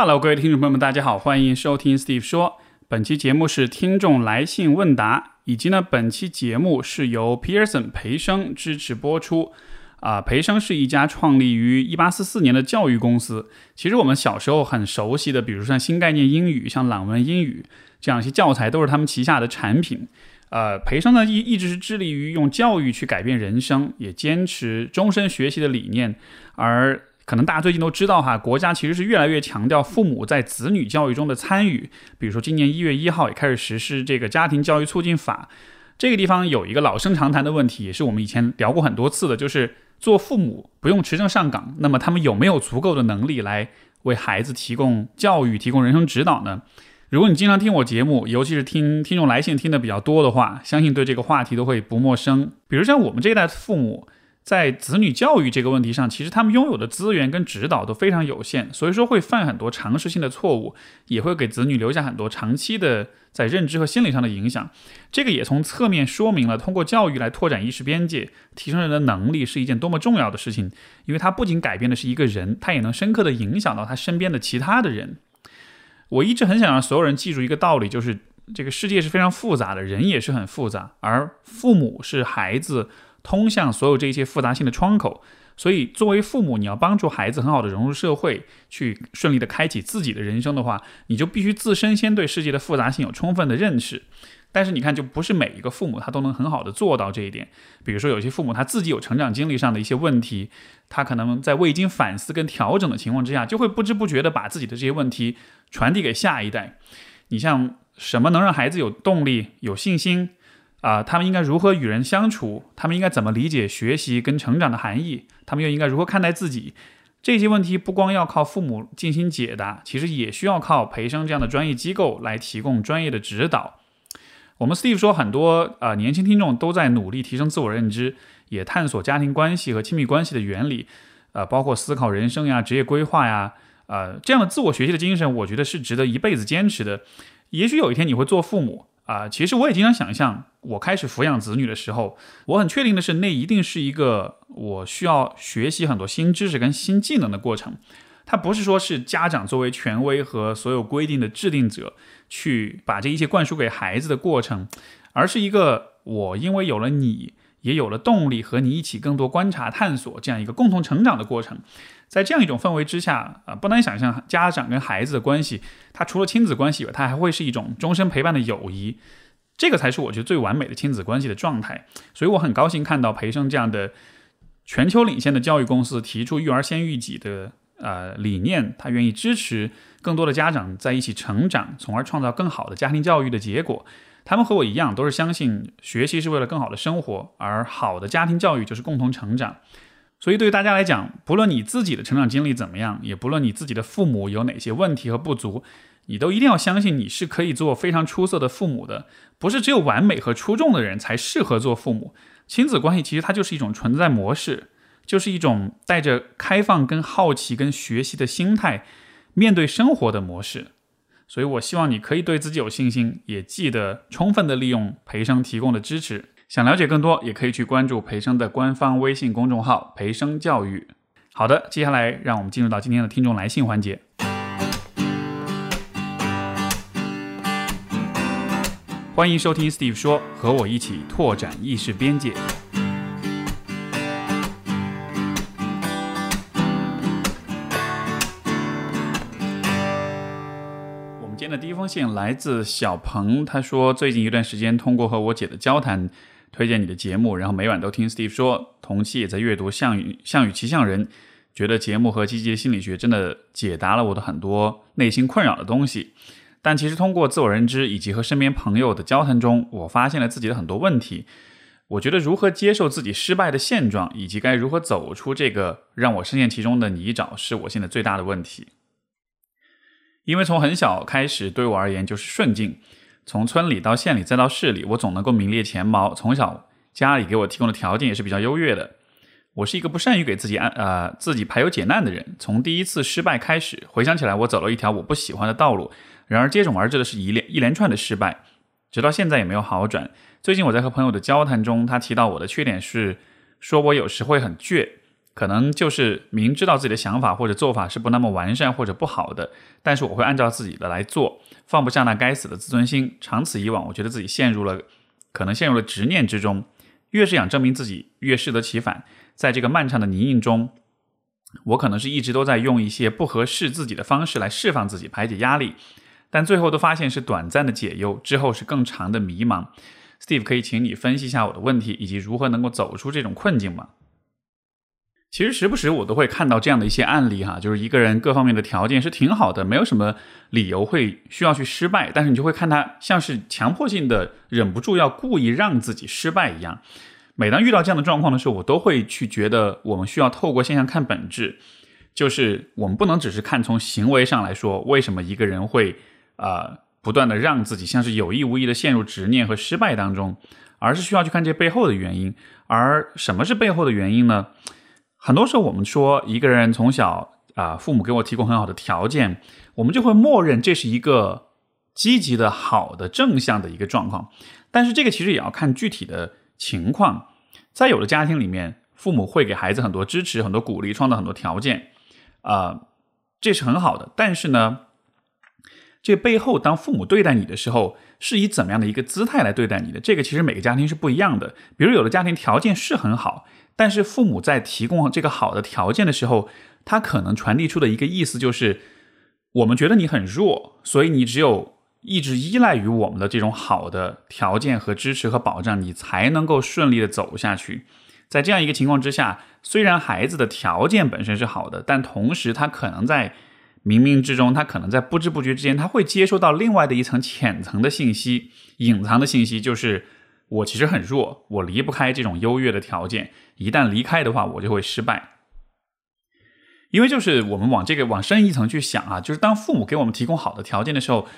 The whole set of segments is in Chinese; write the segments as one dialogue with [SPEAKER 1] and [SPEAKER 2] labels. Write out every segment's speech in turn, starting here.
[SPEAKER 1] Hello，各位听众朋友们，大家好，欢迎收听 Steve 说。本期节目是听众来信问答，以及呢，本期节目是由 Pearson 培生支持播出。啊，培生是一家创立于1844年的教育公司。其实我们小时候很熟悉的，比如像新概念英语、像朗文英语这样一些教材，都是他们旗下的产品。呃，培生呢一一直是致力于用教育去改变人生，也坚持终身学习的理念，而。可能大家最近都知道哈，国家其实是越来越强调父母在子女教育中的参与。比如说，今年一月一号也开始实施这个家庭教育促进法。这个地方有一个老生常谈的问题，也是我们以前聊过很多次的，就是做父母不用持证上岗，那么他们有没有足够的能力来为孩子提供教育、提供人生指导呢？如果你经常听我节目，尤其是听听众来信听的比较多的话，相信对这个话题都会不陌生。比如像我们这一代父母。在子女教育这个问题上，其实他们拥有的资源跟指导都非常有限，所以说会犯很多常识性的错误，也会给子女留下很多长期的在认知和心理上的影响。这个也从侧面说明了，通过教育来拓展意识边界、提升人的能力是一件多么重要的事情。因为它不仅改变的是一个人，它也能深刻的影响到他身边的其他的人。我一直很想让所有人记住一个道理，就是这个世界是非常复杂的，人也是很复杂，而父母是孩子。通向所有这些复杂性的窗口，所以作为父母，你要帮助孩子很好的融入社会，去顺利的开启自己的人生的话，你就必须自身先对世界的复杂性有充分的认识。但是你看，就不是每一个父母他都能很好的做到这一点。比如说，有些父母他自己有成长经历上的一些问题，他可能在未经反思跟调整的情况之下，就会不知不觉的把自己的这些问题传递给下一代。你像什么能让孩子有动力、有信心？啊，他们应该如何与人相处？他们应该怎么理解学习跟成长的含义？他们又应该如何看待自己？这些问题不光要靠父母进行解答，其实也需要靠培生这样的专业机构来提供专业的指导。我们 Steve 说，很多呃年轻听众都在努力提升自我认知，也探索家庭关系和亲密关系的原理，呃，包括思考人生呀、职业规划呀，呃，这样的自我学习的精神，我觉得是值得一辈子坚持的。也许有一天你会做父母。啊，其实我也经常想象，我开始抚养子女的时候，我很确定的是，那一定是一个我需要学习很多新知识跟新技能的过程。它不是说是家长作为权威和所有规定的制定者去把这一切灌输给孩子的过程，而是一个我因为有了你。也有了动力和你一起更多观察探索这样一个共同成长的过程，在这样一种氛围之下啊，不难想象家长跟孩子的关系，它除了亲子关系以外，它还会是一种终身陪伴的友谊，这个才是我觉得最完美的亲子关系的状态。所以我很高兴看到培生这样的全球领先的教育公司提出育儿先育己的呃理念，他愿意支持更多的家长在一起成长，从而创造更好的家庭教育的结果。他们和我一样，都是相信学习是为了更好的生活，而好的家庭教育就是共同成长。所以对于大家来讲，不论你自己的成长经历怎么样，也不论你自己的父母有哪些问题和不足，你都一定要相信你是可以做非常出色的父母的。不是只有完美和出众的人才适合做父母。亲子关系其实它就是一种存在模式，就是一种带着开放、跟好奇、跟学习的心态面对生活的模式。所以，我希望你可以对自己有信心，也记得充分的利用培生提供的支持。想了解更多，也可以去关注培生的官方微信公众号“培生教育”。好的，接下来让我们进入到今天的听众来信环节。欢迎收听 Steve 说，和我一起拓展意识边界。我们今天的第一封信来自小鹏，他说最近一段时间通过和我姐的交谈，推荐你的节目，然后每晚都听 Steve 说，同期也在阅读《项羽项羽骑象人》，觉得节目和积极的心理学真的解答了我的很多内心困扰的东西。但其实通过自我认知以及和身边朋友的交谈中，我发现了自己的很多问题。我觉得如何接受自己失败的现状，以及该如何走出这个让我深陷其中的泥沼，是我现在最大的问题。因为从很小开始，对我而言就是顺境。从村里到县里再到市里，我总能够名列前茅。从小家里给我提供的条件也是比较优越的。我是一个不善于给自己安呃自己排忧解难的人。从第一次失败开始，回想起来，我走了一条我不喜欢的道路。然而接踵而至的是一连一连串的失败，直到现在也没有好转。最近我在和朋友的交谈中，他提到我的缺点是，说我有时会很倔。可能就是明知道自己的想法或者做法是不那么完善或者不好的，但是我会按照自己的来做，放不下那该死的自尊心。长此以往，我觉得自己陷入了，可能陷入了执念之中。越是想证明自己，越适得其反。在这个漫长的泥泞中，我可能是一直都在用一些不合适自己的方式来释放自己、排解压力，但最后都发现是短暂的解忧，之后是更长的迷茫。Steve，可以请你分析一下我的问题，以及如何能够走出这种困境吗？其实时不时我都会看到这样的一些案例哈，就是一个人各方面的条件是挺好的，没有什么理由会需要去失败，但是你就会看他像是强迫性的忍不住要故意让自己失败一样。每当遇到这样的状况的时候，我都会去觉得我们需要透过现象看本质，就是我们不能只是看从行为上来说为什么一个人会啊不断的让自己像是有意无意的陷入执念和失败当中，而是需要去看这背后的原因。而什么是背后的原因呢？很多时候，我们说一个人从小啊，父母给我提供很好的条件，我们就会默认这是一个积极的、好的、正向的一个状况。但是这个其实也要看具体的情况。在有的家庭里面，父母会给孩子很多支持、很多鼓励，创造很多条件，啊，这是很好的。但是呢，这背后，当父母对待你的时候，是以怎么样的一个姿态来对待你的？这个其实每个家庭是不一样的。比如有的家庭条件是很好。但是父母在提供这个好的条件的时候，他可能传递出的一个意思就是，我们觉得你很弱，所以你只有一直依赖于我们的这种好的条件和支持和保障，你才能够顺利的走下去。在这样一个情况之下，虽然孩子的条件本身是好的，但同时他可能在冥冥之中，他可能在不知不觉之间，他会接收到另外的一层浅层的信息，隐藏的信息就是。我其实很弱，我离不开这种优越的条件。一旦离开的话，我就会失败。因为就是我们往这个往深一层去想啊，就是当父母给我们提供好的条件的时候，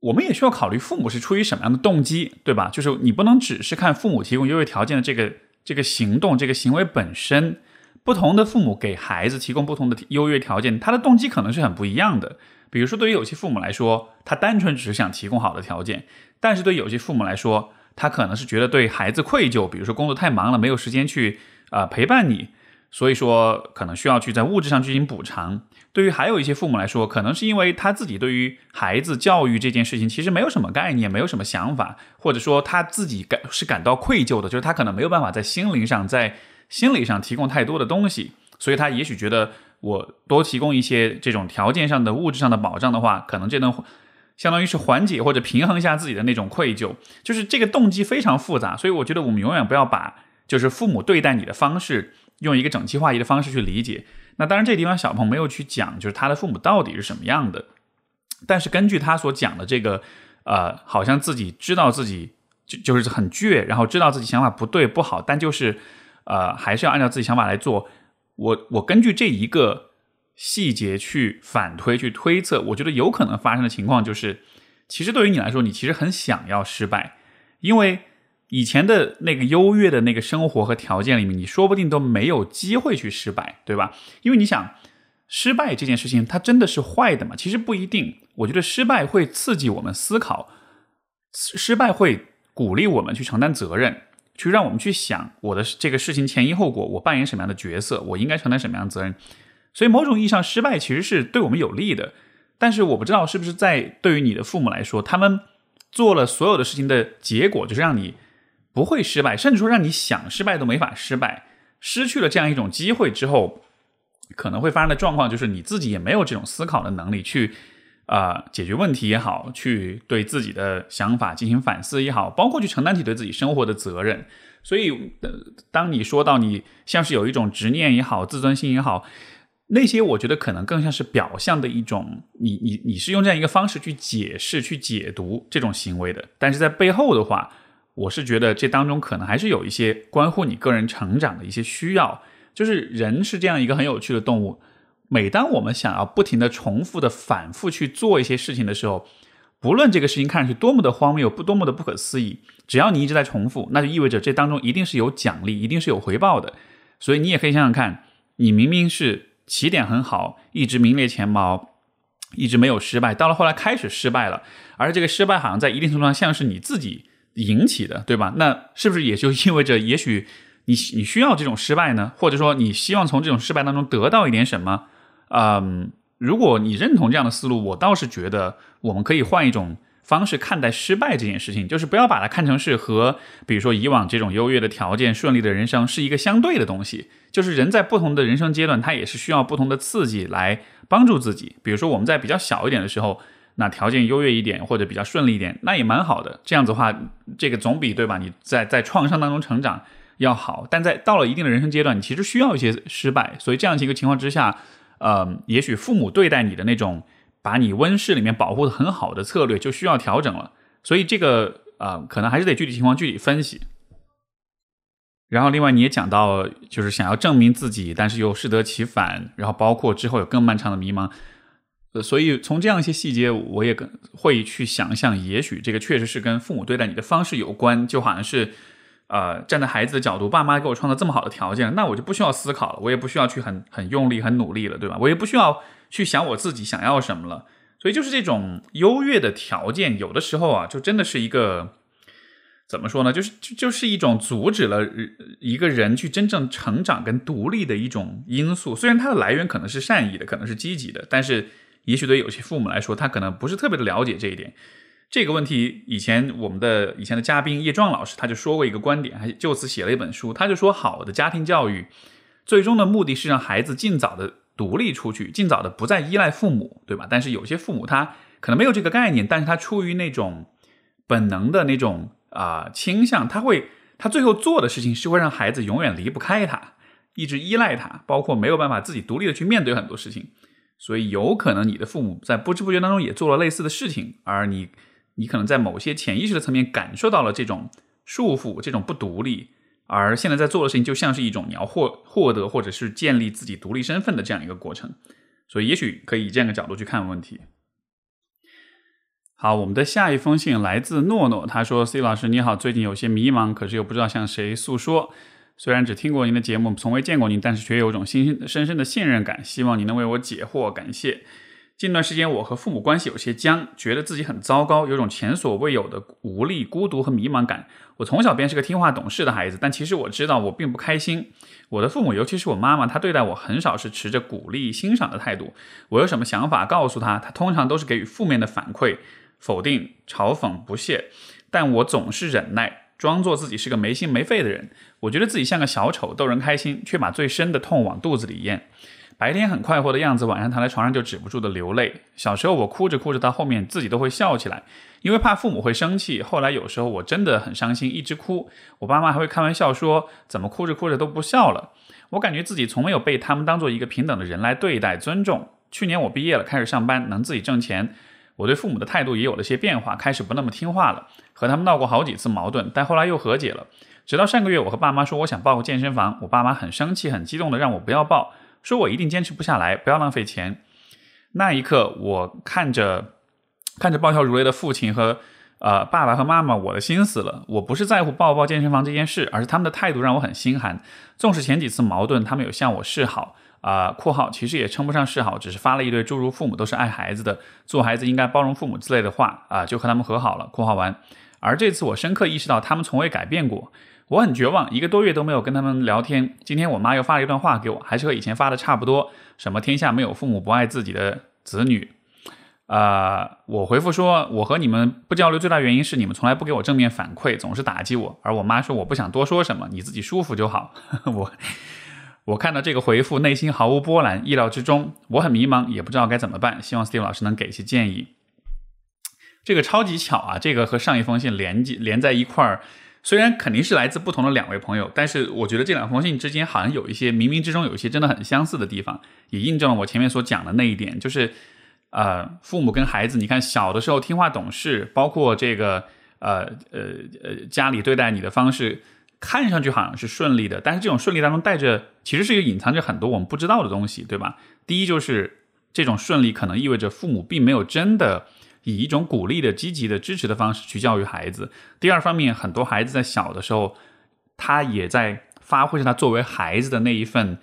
[SPEAKER 1] 我们也需要考虑父母是出于什么样的动机，对吧？就是你不能只是看父母提供优越条件的这个这个行动、这个行为本身。不同的父母给孩子提供不同的优越条件，他的动机可能是很不一样的。比如说，对于有些父母来说，他单纯只是想提供好的条件；但是对有些父母来说，他可能是觉得对孩子愧疚，比如说工作太忙了，没有时间去啊陪伴你，所以说可能需要去在物质上进行补偿。对于还有一些父母来说，可能是因为他自己对于孩子教育这件事情其实没有什么概念，没有什么想法，或者说他自己感是感到愧疚的，就是他可能没有办法在心灵上、在心理上提供太多的东西，所以他也许觉得我多提供一些这种条件上的物质上的保障的话，可能这能。相当于是缓解或者平衡一下自己的那种愧疚，就是这个动机非常复杂，所以我觉得我们永远不要把就是父母对待你的方式用一个整齐划一的方式去理解。那当然，这地方小鹏没有去讲，就是他的父母到底是什么样的。但是根据他所讲的这个，呃，好像自己知道自己就就是很倔，然后知道自己想法不对不好，但就是呃还是要按照自己想法来做。我我根据这一个。细节去反推去推测，我觉得有可能发生的情况就是，其实对于你来说，你其实很想要失败，因为以前的那个优越的那个生活和条件里面，你说不定都没有机会去失败，对吧？因为你想，失败这件事情它真的是坏的吗？其实不一定。我觉得失败会刺激我们思考，失败会鼓励我们去承担责任，去让我们去想我的这个事情前因后果，我扮演什么样的角色，我应该承担什么样的责任。所以，某种意义上，失败其实是对我们有利的。但是，我不知道是不是在对于你的父母来说，他们做了所有的事情的结果，就是让你不会失败，甚至说让你想失败都没法失败。失去了这样一种机会之后，可能会发生的状况就是你自己也没有这种思考的能力去啊解决问题也好，去对自己的想法进行反思也好，包括去承担起对自己生活的责任。所以，当你说到你像是有一种执念也好，自尊心也好。那些我觉得可能更像是表象的一种，你你你是用这样一个方式去解释、去解读这种行为的，但是在背后的话，我是觉得这当中可能还是有一些关乎你个人成长的一些需要。就是人是这样一个很有趣的动物，每当我们想要不停的重复的反复去做一些事情的时候，不论这个事情看上去多么的荒谬、不多么的不可思议，只要你一直在重复，那就意味着这当中一定是有奖励，一定是有回报的。所以你也可以想想看，你明明是。起点很好，一直名列前茅，一直没有失败。到了后来开始失败了，而这个失败好像在一定程度上像是你自己引起的，对吧？那是不是也就意味着，也许你你需要这种失败呢，或者说你希望从这种失败当中得到一点什么？嗯，如果你认同这样的思路，我倒是觉得我们可以换一种方式看待失败这件事情，就是不要把它看成是和比如说以往这种优越的条件、顺利的人生是一个相对的东西。就是人在不同的人生阶段，他也是需要不同的刺激来帮助自己。比如说我们在比较小一点的时候，那条件优越一点或者比较顺利一点，那也蛮好的。这样子的话，这个总比对吧？你在在创伤当中成长。要好，但在到了一定的人生阶段，你其实需要一些失败。所以这样一个情况之下，呃，也许父母对待你的那种把你温室里面保护的很好的策略就需要调整了。所以这个呃，可能还是得具体情况具体分析。然后另外你也讲到，就是想要证明自己，但是又适得其反，然后包括之后有更漫长的迷茫。呃，所以从这样一些细节，我也跟会去想象，也许这个确实是跟父母对待你的方式有关，就好像是。呃，站在孩子的角度，爸妈给我创造这么好的条件，那我就不需要思考了，我也不需要去很很用力、很努力了，对吧？我也不需要去想我自己想要什么了。所以就是这种优越的条件，有的时候啊，就真的是一个怎么说呢？就是就就是一种阻止了一个人去真正成长跟独立的一种因素。虽然它的来源可能是善意的，可能是积极的，但是也许对有些父母来说，他可能不是特别的了解这一点。这个问题，以前我们的以前的嘉宾叶壮老师他就说过一个观点，还就此写了一本书。他就说，好的家庭教育，最终的目的是让孩子尽早的独立出去，尽早的不再依赖父母，对吧？但是有些父母他可能没有这个概念，但是他出于那种本能的那种啊倾向，他会他最后做的事情是会让孩子永远离不开他，一直依赖他，包括没有办法自己独立的去面对很多事情。所以有可能你的父母在不知不觉当中也做了类似的事情，而你。你可能在某些潜意识的层面感受到了这种束缚、这种不独立，而现在在做的事情就像是一种你要获获得或者是建立自己独立身份的这样一个过程，所以也许可以以这样一个角度去看问题。好，我们的下一封信来自诺诺，他说：“C 老师你好，最近有些迷茫，可是又不知道向谁诉说。虽然只听过您的节目，从未见过您，但是却有种心深深的信任感，希望你能为我解惑，感谢。”近段时间，我和父母关系有些僵，觉得自己很糟糕，有种前所未有的无力、孤独和迷茫感。我从小便是个听话懂事的孩子，但其实我知道我并不开心。我的父母，尤其是我妈妈，她对待我很少是持着鼓励、欣赏的态度。我有什么想法告诉她，她通常都是给予负面的反馈，否定、嘲讽、不屑。但我总是忍耐，装作自己是个没心没肺的人。我觉得自己像个小丑，逗人开心，却把最深的痛往肚子里咽。白天很快活的样子，晚上躺在床上就止不住的流泪。小时候我哭着哭着，到后面自己都会笑起来，因为怕父母会生气。后来有时候我真的很伤心，一直哭，我爸妈还会开玩笑说：“怎么哭着哭着都不笑了？”我感觉自己从没有被他们当做一个平等的人来对待、尊重。去年我毕业了，开始上班，能自己挣钱，我对父母的态度也有了些变化，开始不那么听话了。和他们闹过好几次矛盾，但后来又和解了。直到上个月，我和爸妈说我想报个健身房，我爸妈很生气、很激动的让我不要报。说我一定坚持不下来，不要浪费钱。那一刻，我看着看着暴跳如雷的父亲和呃爸爸和妈妈，我的心死了。我不是在乎报不报健身房这件事，而是他们的态度让我很心寒。纵使前几次矛盾，他们有向我示好啊（括号其实也称不上示好，只是发了一堆诸如父母都是爱孩子的，做孩子应该包容父母之类的话啊），就和他们和好了（括号完）。而这次，我深刻意识到他们从未改变过。我很绝望，一个多月都没有跟他们聊天。今天我妈又发了一段话给我，还是和以前发的差不多。什么天下没有父母不爱自己的子女？啊，我回复说，我和你们不交流最大原因是你们从来不给我正面反馈，总是打击我。而我妈说我不想多说什么，你自己舒服就好。我我看到这个回复，内心毫无波澜，意料之中。我很迷茫，也不知道该怎么办。希望 Steve 老师能给些建议。这个超级巧啊，这个和上一封信连接连在一块儿。虽然肯定是来自不同的两位朋友，但是我觉得这两封信之间好像有一些冥冥之中有一些真的很相似的地方，也印证了我前面所讲的那一点，就是，呃，父母跟孩子，你看小的时候听话懂事，包括这个，呃呃呃，家里对待你的方式，看上去好像是顺利的，但是这种顺利当中带着，其实是一个隐藏着很多我们不知道的东西，对吧？第一就是这种顺利可能意味着父母并没有真的。以一种鼓励的、积极的、支持的方式去教育孩子。第二方面，很多孩子在小的时候，他也在发挥着他作为孩子的那一份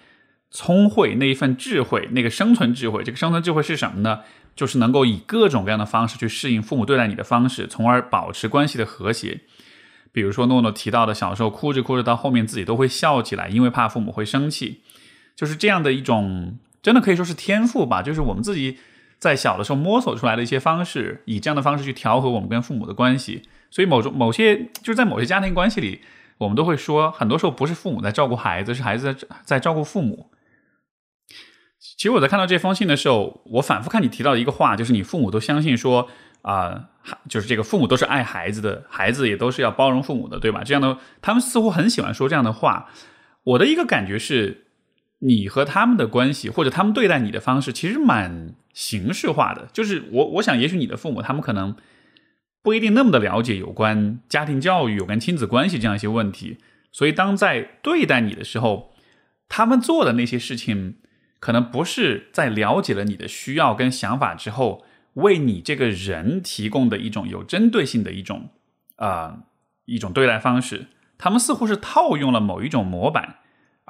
[SPEAKER 1] 聪慧、那一份智慧、那个生存智慧。这个生存智慧是什么呢？就是能够以各种各样的方式去适应父母对待你的方式，从而保持关系的和谐。比如说诺诺提到的，小时候哭着哭着到后面自己都会笑起来，因为怕父母会生气，就是这样的一种，真的可以说是天赋吧，就是我们自己在小的时候摸索出来的一些方式，以这样的方式去调和我们跟父母的关系。所以某种某些就是在某些家庭关系里，我们都会说，很多时候不是父母在照顾孩子，是孩子在在照顾父母。其实我在看到这封信的时候，我反复看你提到的一个话，就是你父母都相信说啊，就是这个父母都是爱孩子的，孩子也都是要包容父母的，对吧？这样的他们似乎很喜欢说这样的话。我的一个感觉是，你和他们的关系，或者他们对待你的方式，其实蛮形式化的。就是我我想，也许你的父母他们可能不一定那么的了解有关家庭教育、有关亲子关系这样一些问题，所以当在对待你的时候，他们做的那些事情。可能不是在了解了你的需要跟想法之后，为你这个人提供的一种有针对性的一种啊一种对待方式。他们似乎是套用了某一种模板，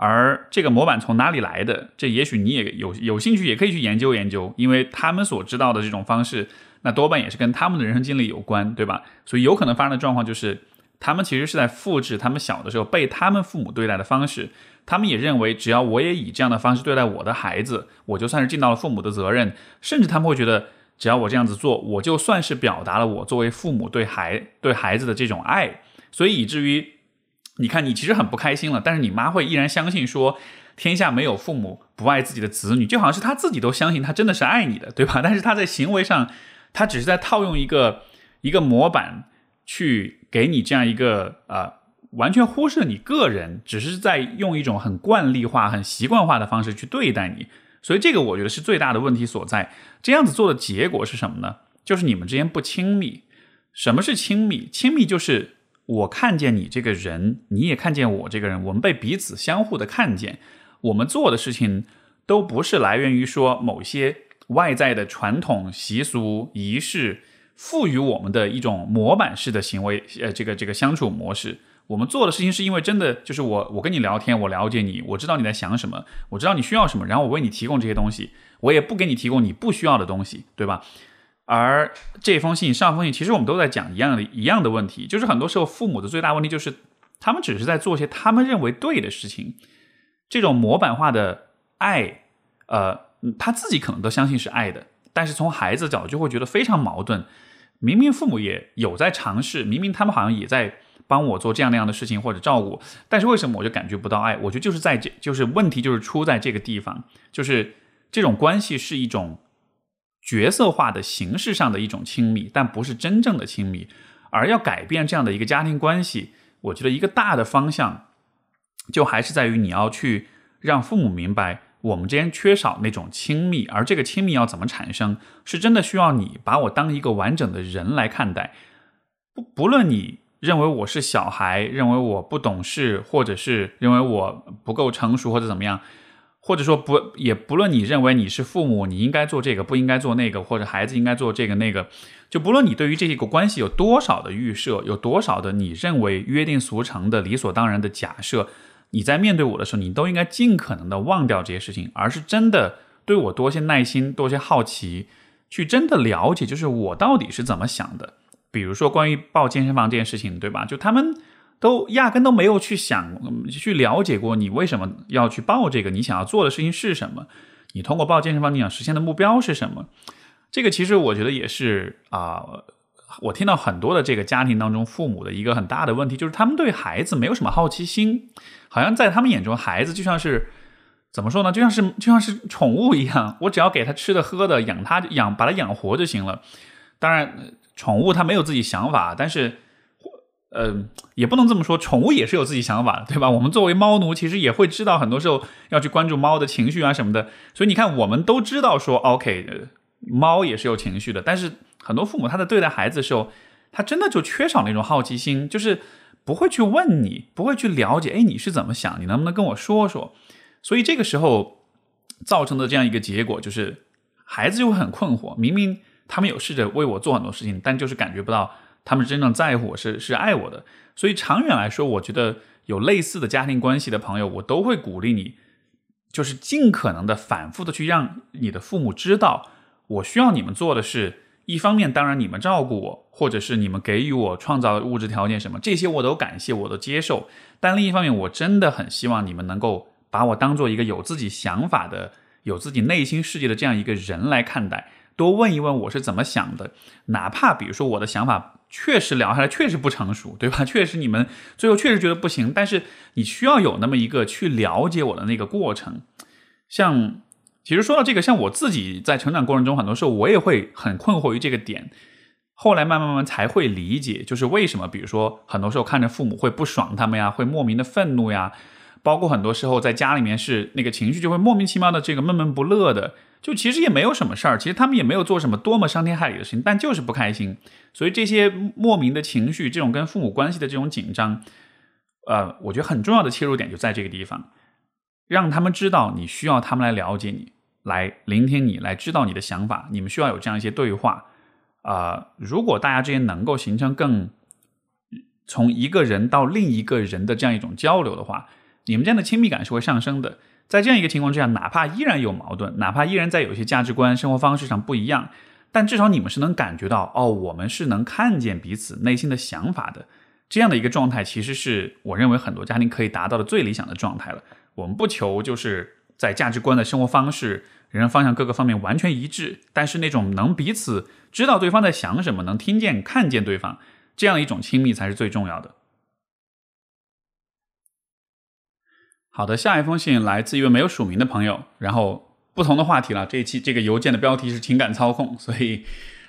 [SPEAKER 1] 而这个模板从哪里来的？这也许你也有有兴趣，也可以去研究研究。因为他们所知道的这种方式，那多半也是跟他们的人生经历有关，对吧？所以有可能发生的状况就是，他们其实是在复制他们小的时候被他们父母对待的方式。他们也认为，只要我也以这样的方式对待我的孩子，我就算是尽到了父母的责任。甚至他们会觉得，只要我这样子做，我就算是表达了我作为父母对孩对孩子的这种爱。所以以至于，你看，你其实很不开心了，但是你妈会依然相信说，天下没有父母不爱自己的子女，就好像是他自己都相信他真的是爱你的，对吧？但是他在行为上，他只是在套用一个一个模板去给你这样一个啊。完全忽视你个人，只是在用一种很惯例化、很习惯化的方式去对待你，所以这个我觉得是最大的问题所在。这样子做的结果是什么呢？就是你们之间不亲密。什么是亲密？亲密就是我看见你这个人，你也看见我这个人，我们被彼此相互的看见。我们做的事情都不是来源于说某些外在的传统习俗仪式赋予我们的一种模板式的行为，呃，这个这个相处模式。我们做的事情是因为真的就是我，我跟你聊天，我了解你，我知道你在想什么，我知道你需要什么，然后我为你提供这些东西，我也不给你提供你不需要的东西，对吧？而这封信上封信，其实我们都在讲一样的一样的问题，就是很多时候父母的最大问题就是他们只是在做些他们认为对的事情，这种模板化的爱，呃，他自己可能都相信是爱的，但是从孩子角度就会觉得非常矛盾，明明父母也有在尝试，明明他们好像也在。帮我做这样那样的事情或者照顾，但是为什么我就感觉不到爱？我觉得就是在这就是问题就是出在这个地方，就是这种关系是一种角色化的形式上的一种亲密，但不是真正的亲密。而要改变这样的一个家庭关系，我觉得一个大的方向就还是在于你要去让父母明白，我们之间缺少那种亲密，而这个亲密要怎么产生，是真的需要你把我当一个完整的人来看待，不不论你。认为我是小孩，认为我不懂事，或者是认为我不够成熟，或者怎么样，或者说不也不论你认为你是父母，你应该做这个，不应该做那个，或者孩子应该做这个那个，就不论你对于这一个关系有多少的预设，有多少的你认为约定俗成的理所当然的假设，你在面对我的时候，你都应该尽可能的忘掉这些事情，而是真的对我多些耐心，多些好奇，去真的了解，就是我到底是怎么想的。比如说关于报健身房这件事情，对吧？就他们都压根都没有去想、去了解过你为什么要去报这个，你想要做的事情是什么？你通过报健身房你想实现的目标是什么？这个其实我觉得也是啊，我听到很多的这个家庭当中父母的一个很大的问题，就是他们对孩子没有什么好奇心，好像在他们眼中孩子就像是怎么说呢？就像是就像是宠物一样，我只要给他吃的喝的，养他养把他养活就行了。当然。宠物它没有自己想法，但是，呃，也不能这么说，宠物也是有自己想法的，对吧？我们作为猫奴，其实也会知道很多时候要去关注猫的情绪啊什么的。所以你看，我们都知道说，OK，猫也是有情绪的。但是很多父母他在对待孩子的时候，他真的就缺少那种好奇心，就是不会去问你，不会去了解，哎，你是怎么想？你能不能跟我说说？所以这个时候造成的这样一个结果，就是孩子就会很困惑，明明。他们有试着为我做很多事情，但就是感觉不到他们真正在乎我，是是爱我的。所以长远来说，我觉得有类似的家庭关系的朋友，我都会鼓励你，就是尽可能的反复的去让你的父母知道，我需要你们做的是一方面，当然你们照顾我，或者是你们给予我创造物质条件什么，这些我都感谢，我都接受。但另一方面，我真的很希望你们能够把我当做一个有自己想法的、有自己内心世界的这样一个人来看待。多问一问我是怎么想的，哪怕比如说我的想法确实聊下来确实不成熟，对吧？确实你们最后确实觉得不行，但是你需要有那么一个去了解我的那个过程。像其实说到这个，像我自己在成长过程中，很多时候我也会很困惑于这个点，后来慢慢慢慢才会理解，就是为什么，比如说很多时候看着父母会不爽他们呀，会莫名的愤怒呀，包括很多时候在家里面是那个情绪就会莫名其妙的这个闷闷不乐的。就其实也没有什么事儿，其实他们也没有做什么多么伤天害理的事情，但就是不开心。所以这些莫名的情绪，这种跟父母关系的这种紧张，呃，我觉得很重要的切入点就在这个地方，让他们知道你需要他们来了解你，来聆听你，来知道你的想法。你们需要有这样一些对话。啊，如果大家之间能够形成更从一个人到另一个人的这样一种交流的话，你们这样的亲密感是会上升的。在这样一个情况之下，哪怕依然有矛盾，哪怕依然在有些价值观、生活方式上不一样，但至少你们是能感觉到，哦，我们是能看见彼此内心的想法的。这样的一个状态，其实是我认为很多家庭可以达到的最理想的状态了。我们不求就是在价值观的生活方式、人生方向各个方面完全一致，但是那种能彼此知道对方在想什么，能听见、看见对方，这样一种亲密才是最重要的。好的，下一封信来自一位没有署名的朋友，然后不同的话题了。这一期这个邮件的标题是情感操控，所以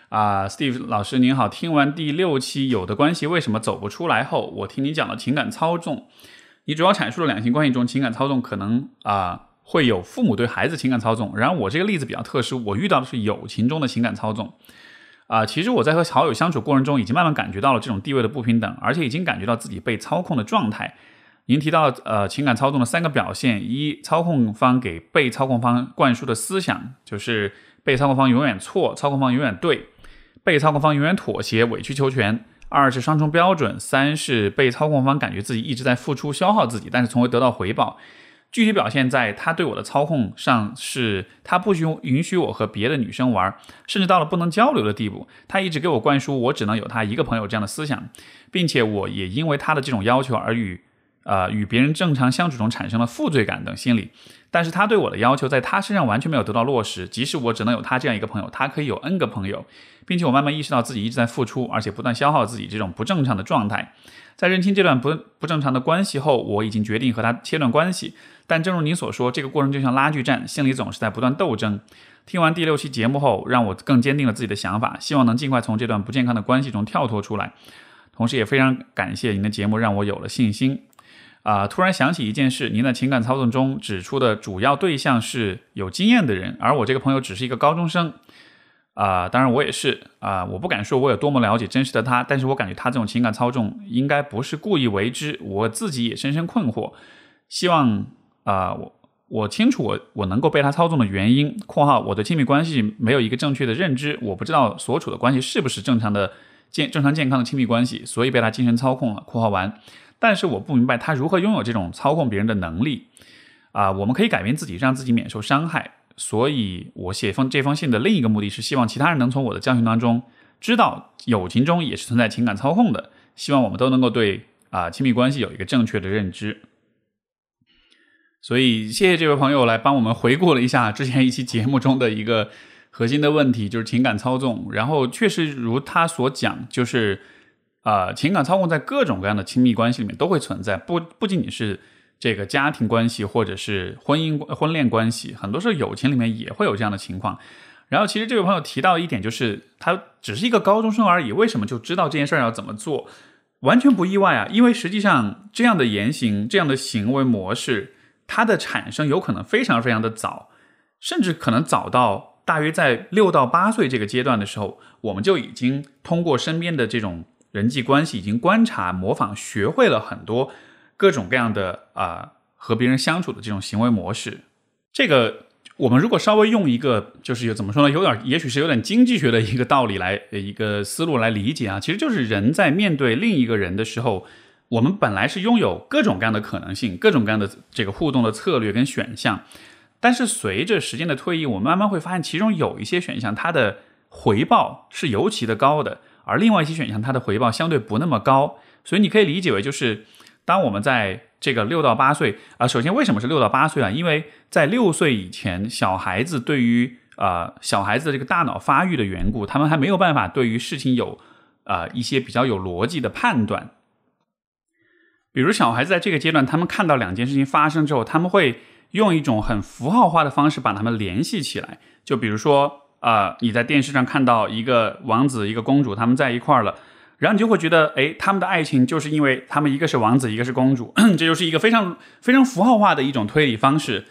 [SPEAKER 1] 啊，Steve 老师您好，听完第六期有的关系为什么走不出来后，我听你讲了情感操纵，你主要阐述了两性关系中情感操纵可能啊会有父母对孩子情感操纵，然后我这个例子比较特殊，我遇到的是友情中的情感操纵啊，其实我在和好友相处过程中已经慢慢感觉到了这种地位的不平等，而且已经感觉到自己被操控的状态。您提到呃情感操纵的三个表现：一、操控方给被操控方灌输的思想，就是被操控方永远错，操控方永远对，被操控方永远妥协、委曲求全；二是双重标准；三是被操控方感觉自己一直在付出、消耗自己，但是从未得到回报。具体表现在他对我的操控上，是他不许允许我和别的女生玩，甚至到了不能交流的地步。他一直给我灌输我只能有他一个朋友这样的思想，并且我也因为他的这种要求而与。呃，与别人正常相处中产生了负罪感等心理，但是他对我的要求在他身上完全没有得到落实。即使我只能有他这样一个朋友，他可以有 N 个朋友，并且我慢慢意识到自己一直在付出，而且不断消耗自己这种不正常的状态。在认清这段不不正常的关系后，我已经决定和他切断关系。但正如您所说，这个过程就像拉锯战，心里总是在不断斗争。听完第六期节目后，让我更坚定了自己的想法，希望能尽快从这段不健康的关系中跳脱出来。同时，也非常感谢您的节目，让我有了信心。啊！突然想起一件事，您在情感操纵中指出的主要对象是有经验的人，而我这个朋友只是一个高中生。啊，当然我也是啊，我不敢说我有多么了解真实的他，但是我感觉他这种情感操纵应该不是故意为之，我自己也深深困惑。希望啊，我我清楚我我能够被他操纵的原因。（括号我对亲密关系没有一个正确的认知，我不知道所处的关系是不是正常的健正常健康的亲密关系，所以被他精神操控了。）（括号完）但是我不明白他如何拥有这种操控别人的能力啊！我们可以改变自己，让自己免受伤害。所以我写封这封信的另一个目的是希望其他人能从我的教训当中知道，友情中也是存在情感操控的。希望我们都能够对啊亲密关系有一个正确的认知。所以谢谢这位朋友来帮我们回顾了一下之前一期节目中的一个核心的问题，就是情感操纵。然后确实如他所讲，就是。啊，情感操控在各种各样的亲密关系里面都会存在，不不仅仅是这个家庭关系或者是婚姻婚恋关系，很多时候友情里面也会有这样的情况。然后，其实这位朋友提到一点，就是他只是一个高中生而已，为什么就知道这件事要怎么做？完全不意外啊，因为实际上这样的言行、这样的行为模式，它的产生有可能非常非常的早，甚至可能早到大约在六到八岁这个阶段的时候，我们就已经通过身边的这种。人际关系已经观察、模仿、学会了很多各种各样的啊和别人相处的这种行为模式。这个我们如果稍微用一个就是怎么说呢？有点也许是有点经济学的一个道理来一个思路来理解啊，其实就是人在面对另一个人的时候，我们本来是拥有各种各样的可能性、各种各样的这个互动的策略跟选项，但是随着时间的推移，我们慢慢会发现其中有一些选项它的。回报是尤其的高的，而另外一些选项它的回报相对不那么高，所以你可以理解为就是当我们在这个六到八岁啊，首先为什么是六到八岁啊？因为在六岁以前，小孩子对于呃小孩子的这个大脑发育的缘故，他们还没有办法对于事情有啊一些比较有逻辑的判断。比如小孩子在这个阶段，他们看到两件事情发生之后，他们会用一种很符号化的方式把它们联系起来。就比如说，呃，你在电视上看到一个王子、一个公主，他们在一块儿了，然后你就会觉得，哎，他们的爱情就是因为他们一个是王子，一个是公主，这就是一个非常非常符号化的一种推理方式。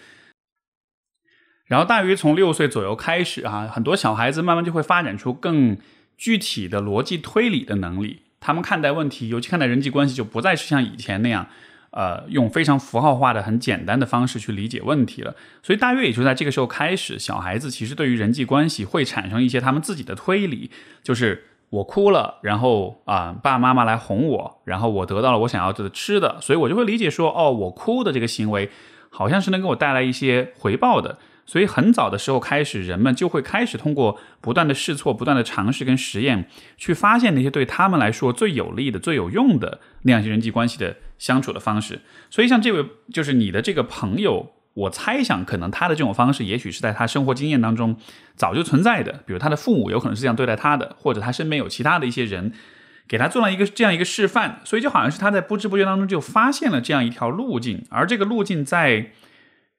[SPEAKER 1] 然后大约从六岁左右开始啊，很多小孩子慢慢就会发展出更具体的逻辑推理的能力。他们看待问题，尤其看待人际关系，就不再是像以前那样，呃，用非常符号化的、很简单的方式去理解问题了。所以大约也就在这个时候开始，小孩子其实对于人际关系会产生一些他们自己的推理，就是我哭了，然后啊，爸爸妈妈来哄我，然后我得到了我想要的吃的，所以我就会理解说，哦，我哭的这个行为好像是能给我带来一些回报的。所以很早的时候开始，人们就会开始通过不断的试错、不断的尝试跟实验，去发现那些对他们来说最有利的、最有用的那样一些人际关系的相处的方式。所以像这位就是你的这个朋友，我猜想可能他的这种方式，也许是在他生活经验当中早就存在的。比如他的父母有可能是这样对待他的，或者他身边有其他的一些人给他做了一个这样一个示范，所以就好像是他在不知不觉当中就发现了这样一条路径，而这个路径在。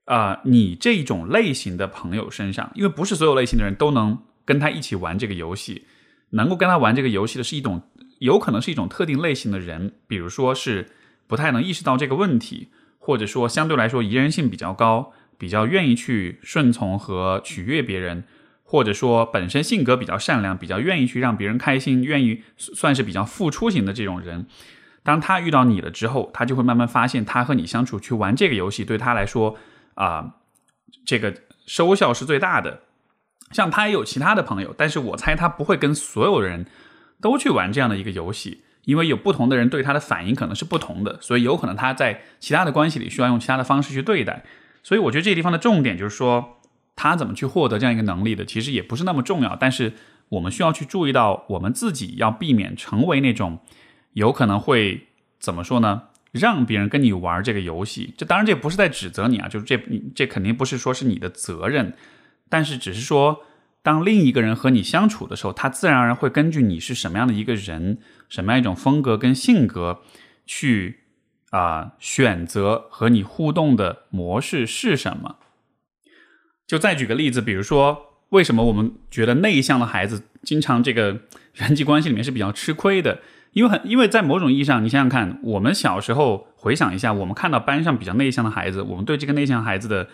[SPEAKER 1] 啊，你这种类型的朋友身上，因为不是所有类型的人都能跟他一起玩这个游戏，能够跟他玩这个游戏的是一种，有可能是一种特定类型的人，比如说是不太能意识到这个问题，或者说相对来说宜人性比较高，比较愿意去顺从和取悦别人，或者说本身性格比较善良，比较愿意去让别人开心，愿意算是比较付出型的这种人，当他遇到你了之后，他就会慢慢发现，他和你相处去玩这个游戏对他来说。啊，这个收效是最大的。像他也有其他的朋友，但是我猜他不会跟所有人都去玩这样的一个游戏，因为有不同的人对他的反应可能是不同的，所以有可能他在其他的关系里需要用其他的方式去对待。所以我觉得这个地方的重点就是说，他怎么去获得这样一个能力的，其实也不是那么重要。但是我们需要去注意到，我们自己要避免成为那种有可能会怎么说呢？让别人跟你玩这个游戏，这当然这不是在指责你啊，就是这这肯定不是说是你的责任，但是只是说，当另一个人和你相处的时候，他自然而然会根据你是什么样的一个人，什么样一种风格跟性格，去啊选择和你互动的模式是什么。就再举个例子，比如说，为什么我们觉得内向的孩子经常这个人际关系里面是比较吃亏的？因为很，因为在某种意义上，你想想看，我们小时候回想一下，我们看到班上比较内向的孩子，我们对这个内向孩子的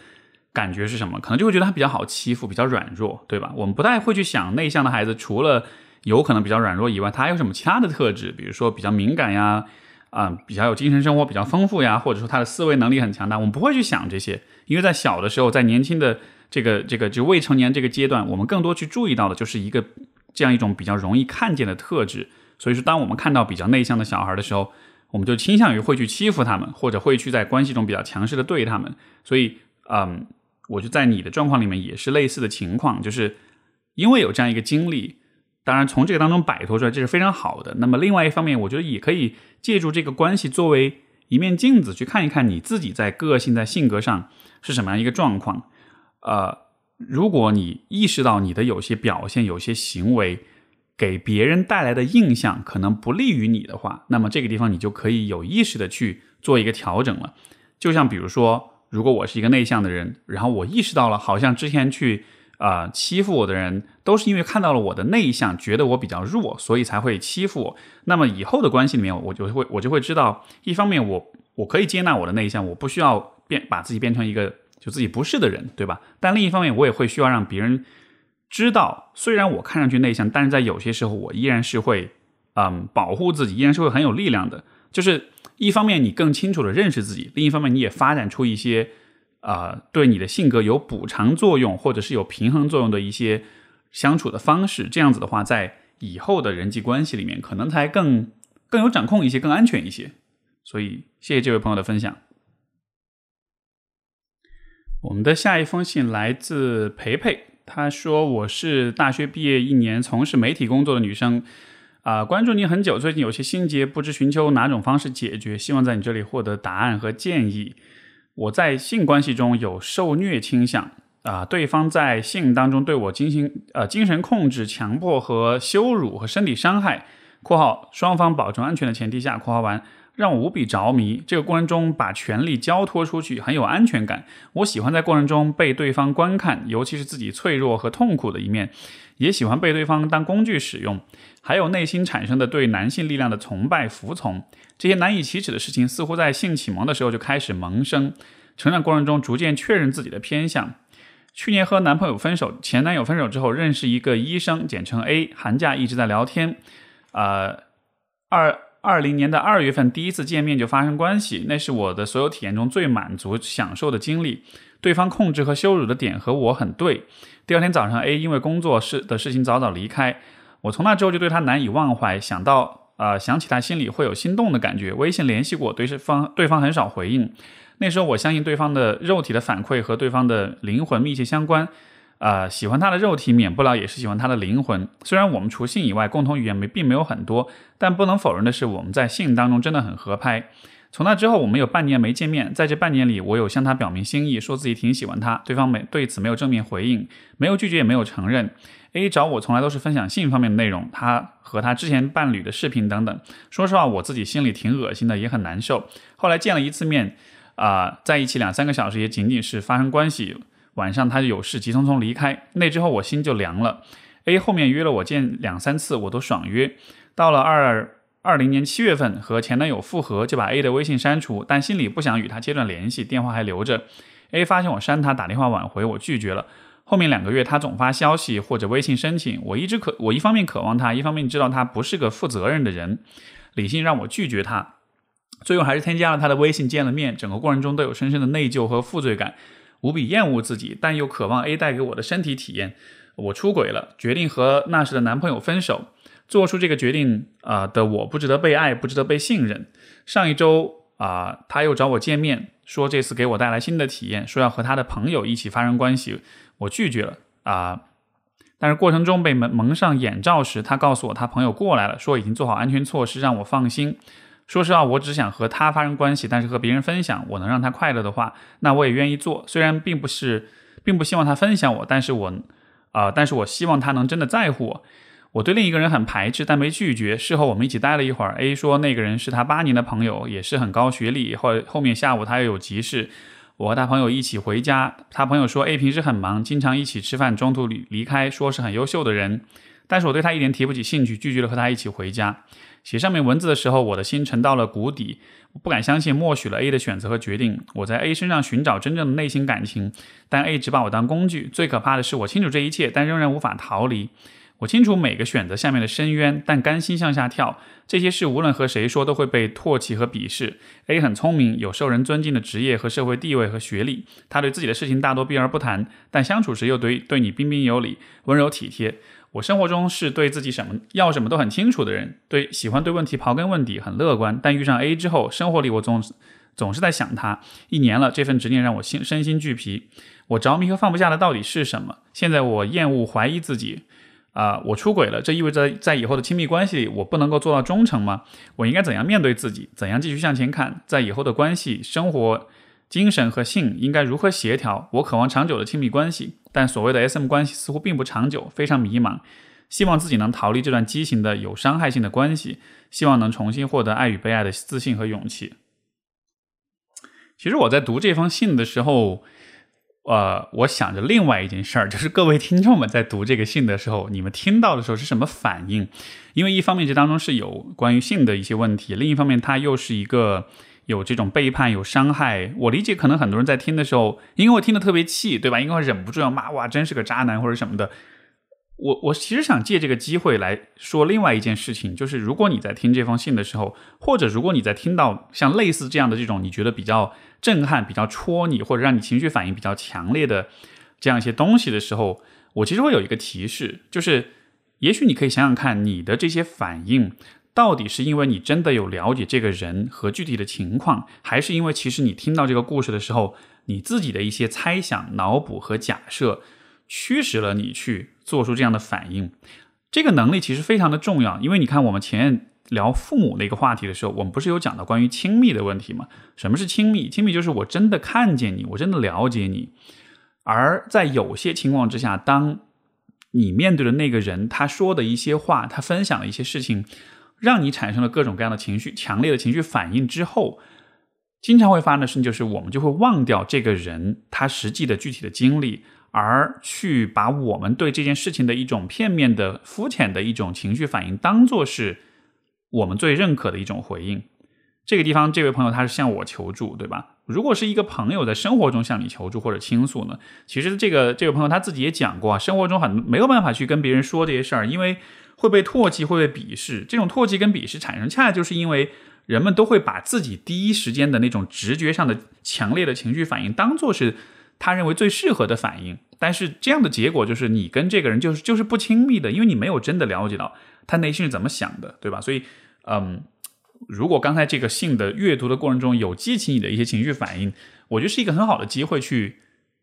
[SPEAKER 1] 感觉是什么？可能就会觉得他比较好欺负，比较软弱，对吧？我们不太会去想内向的孩子除了有可能比较软弱以外，他还有什么其他的特质？比如说比较敏感呀，啊，比较有精神生活比较丰富呀，或者说他的思维能力很强大。我们不会去想这些，因为在小的时候，在年轻的这个这个就未成年这个阶段，我们更多去注意到的就是一个这样一种比较容易看见的特质。所以说，当我们看到比较内向的小孩的时候，我们就倾向于会去欺负他们，或者会去在关系中比较强势的对他们。所以，嗯，我就在你的状况里面也是类似的情况，就是因为有这样一个经历，当然从这个当中摆脱出来，这是非常好的。那么，另外一方面，我觉得也可以借助这个关系作为一面镜子，去看一看你自己在个性、在性格上是什么样一个状况。呃，如果你意识到你的有些表现、有些行为，给别人带来的印象可能不利于你的话，那么这个地方你就可以有意识的去做一个调整了。就像比如说，如果我是一个内向的人，然后我意识到了，好像之前去啊欺负我的人都是因为看到了我的内向，觉得我比较弱，所以才会欺负我。那么以后的关系里面，我就会我就会知道，一方面我我可以接纳我的内向，我不需要变把自己变成一个就自己不是的人，对吧？但另一方面，我也会需要让别人。知道，虽然我看上去内向，但是在有些时候，我依然是会，嗯，保护自己，依然是会很有力量的。就是一方面你更清楚的认识自己，另一方面你也发展出一些，啊，对你的性格有补偿作用或者是有平衡作用的一些相处的方式。这样子的话，在以后的人际关系里面，可能才更更有掌控一些，更安全一些。所以，谢谢这位朋友的分享。我们的下一封信来自培培。他说我是大学毕业一年，从事媒体工作的女生，啊，关注你很久，最近有些心结，不知寻求哪种方式解决，希望在你这里获得答案和建议。我在性关系中有受虐倾向，啊，对方在性当中对我进行呃精神控制、强迫和羞辱和身体伤害（括号双方保证安全的前提下）（括号完）。让我无比着迷。这个过程中，把权力交托出去，很有安全感。我喜欢在过程中被对方观看，尤其是自己脆弱和痛苦的一面，也喜欢被对方当工具使用。还有内心产生的对男性力量的崇拜、服从。这些难以启齿的事情，似乎在性启蒙的时候就开始萌生。成长过程中，逐渐确认自己的偏向。去年和男朋友分手，前男友分手之后，认识一个医生，简称 A。寒假一直在聊天。呃，二。二零年的二月份，第一次见面就发生关系，那是我的所有体验中最满足、享受的经历。对方控制和羞辱的点和我很对。第二天早上，A 因为工作事的事情早早离开，我从那之后就对他难以忘怀。想到啊，想起他心里会有心动的感觉。微信联系过，对方对方很少回应。那时候我相信对方的肉体的反馈和对方的灵魂密切相关。呃，喜欢他的肉体，免不了也是喜欢他的灵魂。虽然我们除性以外，共同语言没并没有很多，但不能否认的是，我们在性当中真的很合拍。从那之后，我们有半年没见面，在这半年里，我有向他表明心意，说自己挺喜欢他，对方没对此没有正面回应，没有拒绝，也没有承认。A 找我从来都是分享性方面的内容，他和他之前伴侣的视频等等。说实话，我自己心里挺恶心的，也很难受。后来见了一次面，啊，在一起两三个小时，也仅仅是发生关系。晚上他就有事，急匆匆离开。那之后我心就凉了。A 后面约了我见两三次，我都爽约。到了二二零年七月份和前男友复合，就把 A 的微信删除，但心里不想与他切断联系，电话还留着。A 发现我删他，打电话挽回，我拒绝了。后面两个月他总发消息或者微信申请，我一直渴，我一方面渴望他，一方面知道他不是个负责任的人，理性让我拒绝他。最后还是添加了他的微信见了面，整个过程中都有深深的内疚和负罪感。无比厌恶自己，但又渴望 A 带给我的身体体验。我出轨了，决定和那时的男朋友分手。做出这个决定啊的我，不值得被爱，不值得被信任。上一周啊，他又找我见面，说这次给我带来新的体验，说要和他的朋友一起发生关系。我拒绝了啊，但是过程中被蒙蒙上眼罩时，他告诉我他朋友过来了，说已经做好安全措施，让我放心。说实话，我只想和他发生关系，但是和别人分享，我能让他快乐的话，那我也愿意做。虽然并不是，并不希望他分享我，但是我，啊，但是我希望他能真的在乎我。我对另一个人很排斥，但没拒绝。事后我们一起待了一会儿，A 说那个人是他八年的朋友，也是很高学历。后后面下午他又有急事，我和他朋友一起回家。他朋友说 A 平时很忙，经常一起吃饭，中途离离开，说是很优秀的人。但是我对他一点提不起兴趣，拒绝了和他一起回家。写上面文字的时候，我的心沉到了谷底，我不敢相信，默许了 A 的选择和决定。我在 A 身上寻找真正的内心感情，但 A 只把我当工具。最可怕的是，我清楚这一切，但仍然无法逃离。我清楚每个选择下面的深渊，但甘心向下跳。这些事无论和谁说，都会被唾弃和鄙视。A 很聪明，有受人尊敬的职业和社会地位和学历。他对自己的事情大多避而不谈，但相处时又对对你彬彬有礼、温柔体贴。我生活中是对自己什么要什么都很清楚的人，对喜欢对问题刨根问底，很乐观。但遇上 A 之后，生活里我总总是在想他。一年了，这份执念让我心身心俱疲。我着迷和放不下的到底是什么？现在我厌恶怀疑自己。啊，我出轨了，这意味着在以后的亲密关系里，我不能够做到忠诚吗？我应该怎样面对自己？怎样继续向前看？在以后的关系、生活、精神和性应该如何协调？我渴望长久的亲密关系。但所谓的 S M 关系似乎并不长久，非常迷茫。希望自己能逃离这段畸形的、有伤害性的关系，希望能重新获得爱与被爱的自信和勇气。其实我在读这封信的时候，呃，我想着另外一件事儿，就是各位听众们在读这个信的时候，你们听到的时候是什么反应？因为一方面这当中是有关于性的一些问题，另一方面它又是一个。有这种背叛，有伤害。我理解，可能很多人在听的时候，因为我听得特别气，对吧？因为我忍不住要骂，哇，真是个渣男或者什么的。我我其实想借这个机会来说另外一件事情，就是如果你在听这封信的时候，或者如果你在听到像类似这样的这种你觉得比较震撼、比较戳你，或者让你情绪反应比较强烈的这样一些东西的时候，我其实会有一个提示，就是也许你可以想想看，你的这些反应。到底是因为你真的有了解这个人和具体的情况，还是因为其实你听到这个故事的时候，你自己的一些猜想、脑补和假设，驱使了你去做出这样的反应。这个能力其实非常的重要，因为你看我们前面聊父母那个话题的时候，我们不是有讲到关于亲密的问题吗？什么是亲密？亲密就是我真的看见你，我真的了解你。而在有些情况之下，当你面对的那个人他说的一些话，他分享的一些事情，让你产生了各种各样的情绪、强烈的情绪反应之后，经常会发生的事情就是，我们就会忘掉这个人他实际的具体的经历，而去把我们对这件事情的一种片面的、肤浅的一种情绪反应，当做是我们最认可的一种回应。这个地方，这位朋友他是向我求助，对吧？如果是一个朋友在生活中向你求助或者倾诉呢？其实这个这位朋友他自己也讲过啊，生活中很没有办法去跟别人说这些事儿，因为会被唾弃，会被鄙视。这种唾弃跟鄙视产生，恰恰就是因为人们都会把自己第一时间的那种直觉上的强烈的情绪反应当做是他认为最适合的反应。但是这样的结果就是你跟这个人就是就是不亲密的，因为你没有真的了解到他内心是怎么想的，对吧？所以，嗯。如果刚才这个信的阅读的过程中有激起你的一些情绪反应，我觉得是一个很好的机会去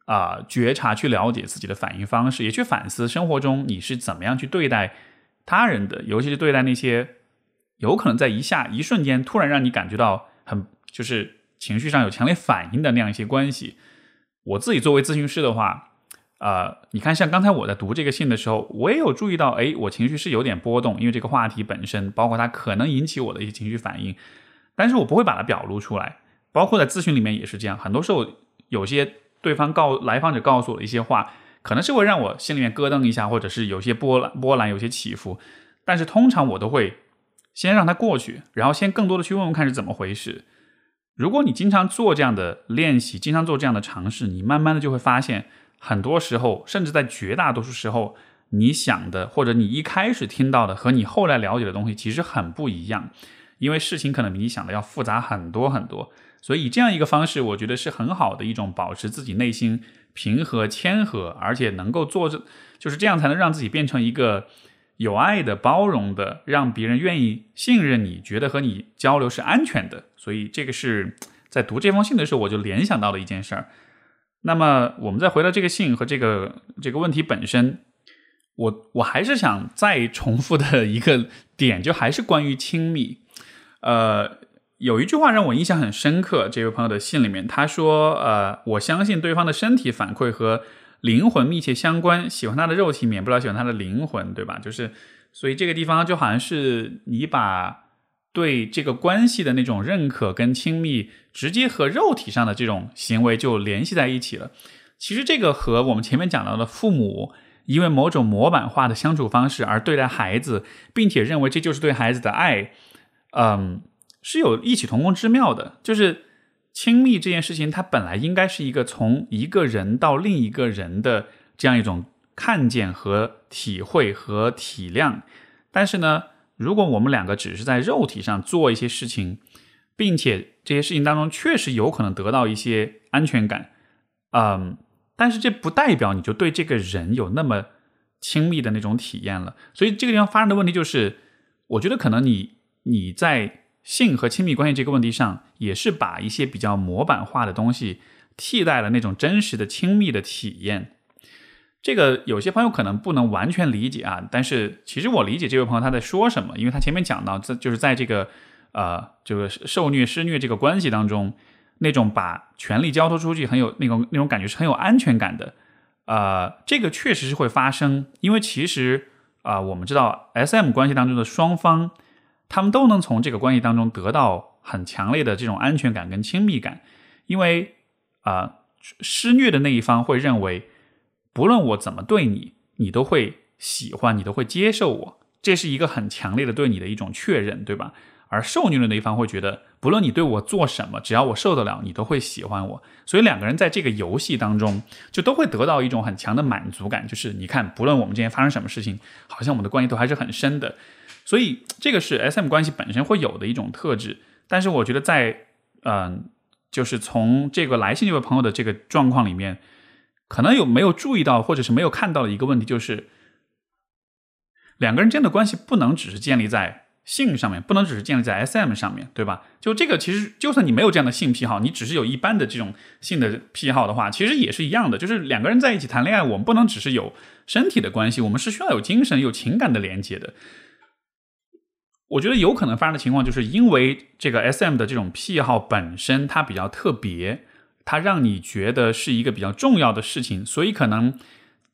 [SPEAKER 1] 啊觉察、去了解自己的反应方式，也去反思生活中你是怎么样去对待他人的，尤其是对待那些有可能在一下一瞬间突然让你感觉到很就是情绪上有强烈反应的那样一些关系。我自己作为咨询师的话。呃，你看，像刚才我在读这个信的时候，我也有注意到，哎，我情绪是有点波动，因为这个话题本身，包括它可能引起我的一些情绪反应，但是我不会把它表露出来。包括在咨询里面也是这样，很多时候有些对方告来访者告诉我的一些话，可能是会让我心里面咯噔一下，或者是有些波澜波澜，有些起伏，但是通常我都会先让它过去，然后先更多的去问问看是怎么回事。如果你经常做这样的练习，经常做这样的尝试，你慢慢的就会发现。很多时候，甚至在绝大多数时候，你想的或者你一开始听到的和你后来了解的东西其实很不一样，因为事情可能比你想的要复杂很多很多。所以这样一个方式，我觉得是很好的一种保持自己内心平和谦和，而且能够做着就是这样才能让自己变成一个有爱的、包容的，让别人愿意信任你，觉得和你交流是安全的。所以这个是在读这封信的时候，我就联想到了一件事儿。那么，我们再回到这个信和这个这个问题本身，我我还是想再重复的一个点，就还是关于亲密。呃，有一句话让我印象很深刻，这位朋友的信里面他说：“呃，我相信对方的身体反馈和灵魂密切相关，喜欢他的肉体，免不了喜欢他的灵魂，对吧？就是，所以这个地方就好像是你把。”对这个关系的那种认可跟亲密，直接和肉体上的这种行为就联系在一起了。其实这个和我们前面讲到的父母因为某种模板化的相处方式而对待孩子，并且认为这就是对孩子的爱，嗯，是有异曲同工之妙的。就是亲密这件事情，它本来应该是一个从一个人到另一个人的这样一种看见和体会和体谅，但是呢。如果我们两个只是在肉体上做一些事情，并且这些事情当中确实有可能得到一些安全感，嗯，但是这不代表你就对这个人有那么亲密的那种体验了。所以这个地方发生的问题就是，我觉得可能你你在性和亲密关系这个问题上，也是把一些比较模板化的东西替代了那种真实的亲密的体验。这个有些朋友可能不能完全理解啊，但是其实我理解这位朋友他在说什么，因为他前面讲到，在就是在这个呃这个受虐施虐这个关系当中，那种把权力交托出去很有那种那种感觉是很有安全感的，呃，这个确实是会发生，因为其实啊我们知道 S M 关系当中的双方，他们都能从这个关系当中得到很强烈的这种安全感跟亲密感，因为啊施虐的那一方会认为。不论我怎么对你，你都会喜欢，你都会接受我，这是一个很强烈的对你的一种确认，对吧？而受虐的那一方会觉得，不论你对我做什么，只要我受得了，你都会喜欢我。所以两个人在这个游戏当中，就都会得到一种很强的满足感，就是你看，不论我们之间发生什么事情，好像我们的关系都还是很深的。所以这个是 S M 关系本身会有的一种特质。但是我觉得在嗯，就是从这个来信这位朋友的这个状况里面。可能有没有注意到，或者是没有看到的一个问题，就是两个人之间的关系不能只是建立在性上面，不能只是建立在 SM 上面对吧？就这个其实就算你没有这样的性癖好，你只是有一般的这种性的癖好的话，其实也是一样的，就是两个人在一起谈恋爱，我们不能只是有身体的关系，我们是需要有精神、有情感的连接的。我觉得有可能发生的情况，就是因为这个 SM 的这种癖好本身它比较特别，它让你觉得是一个比较重要的事情，所以可能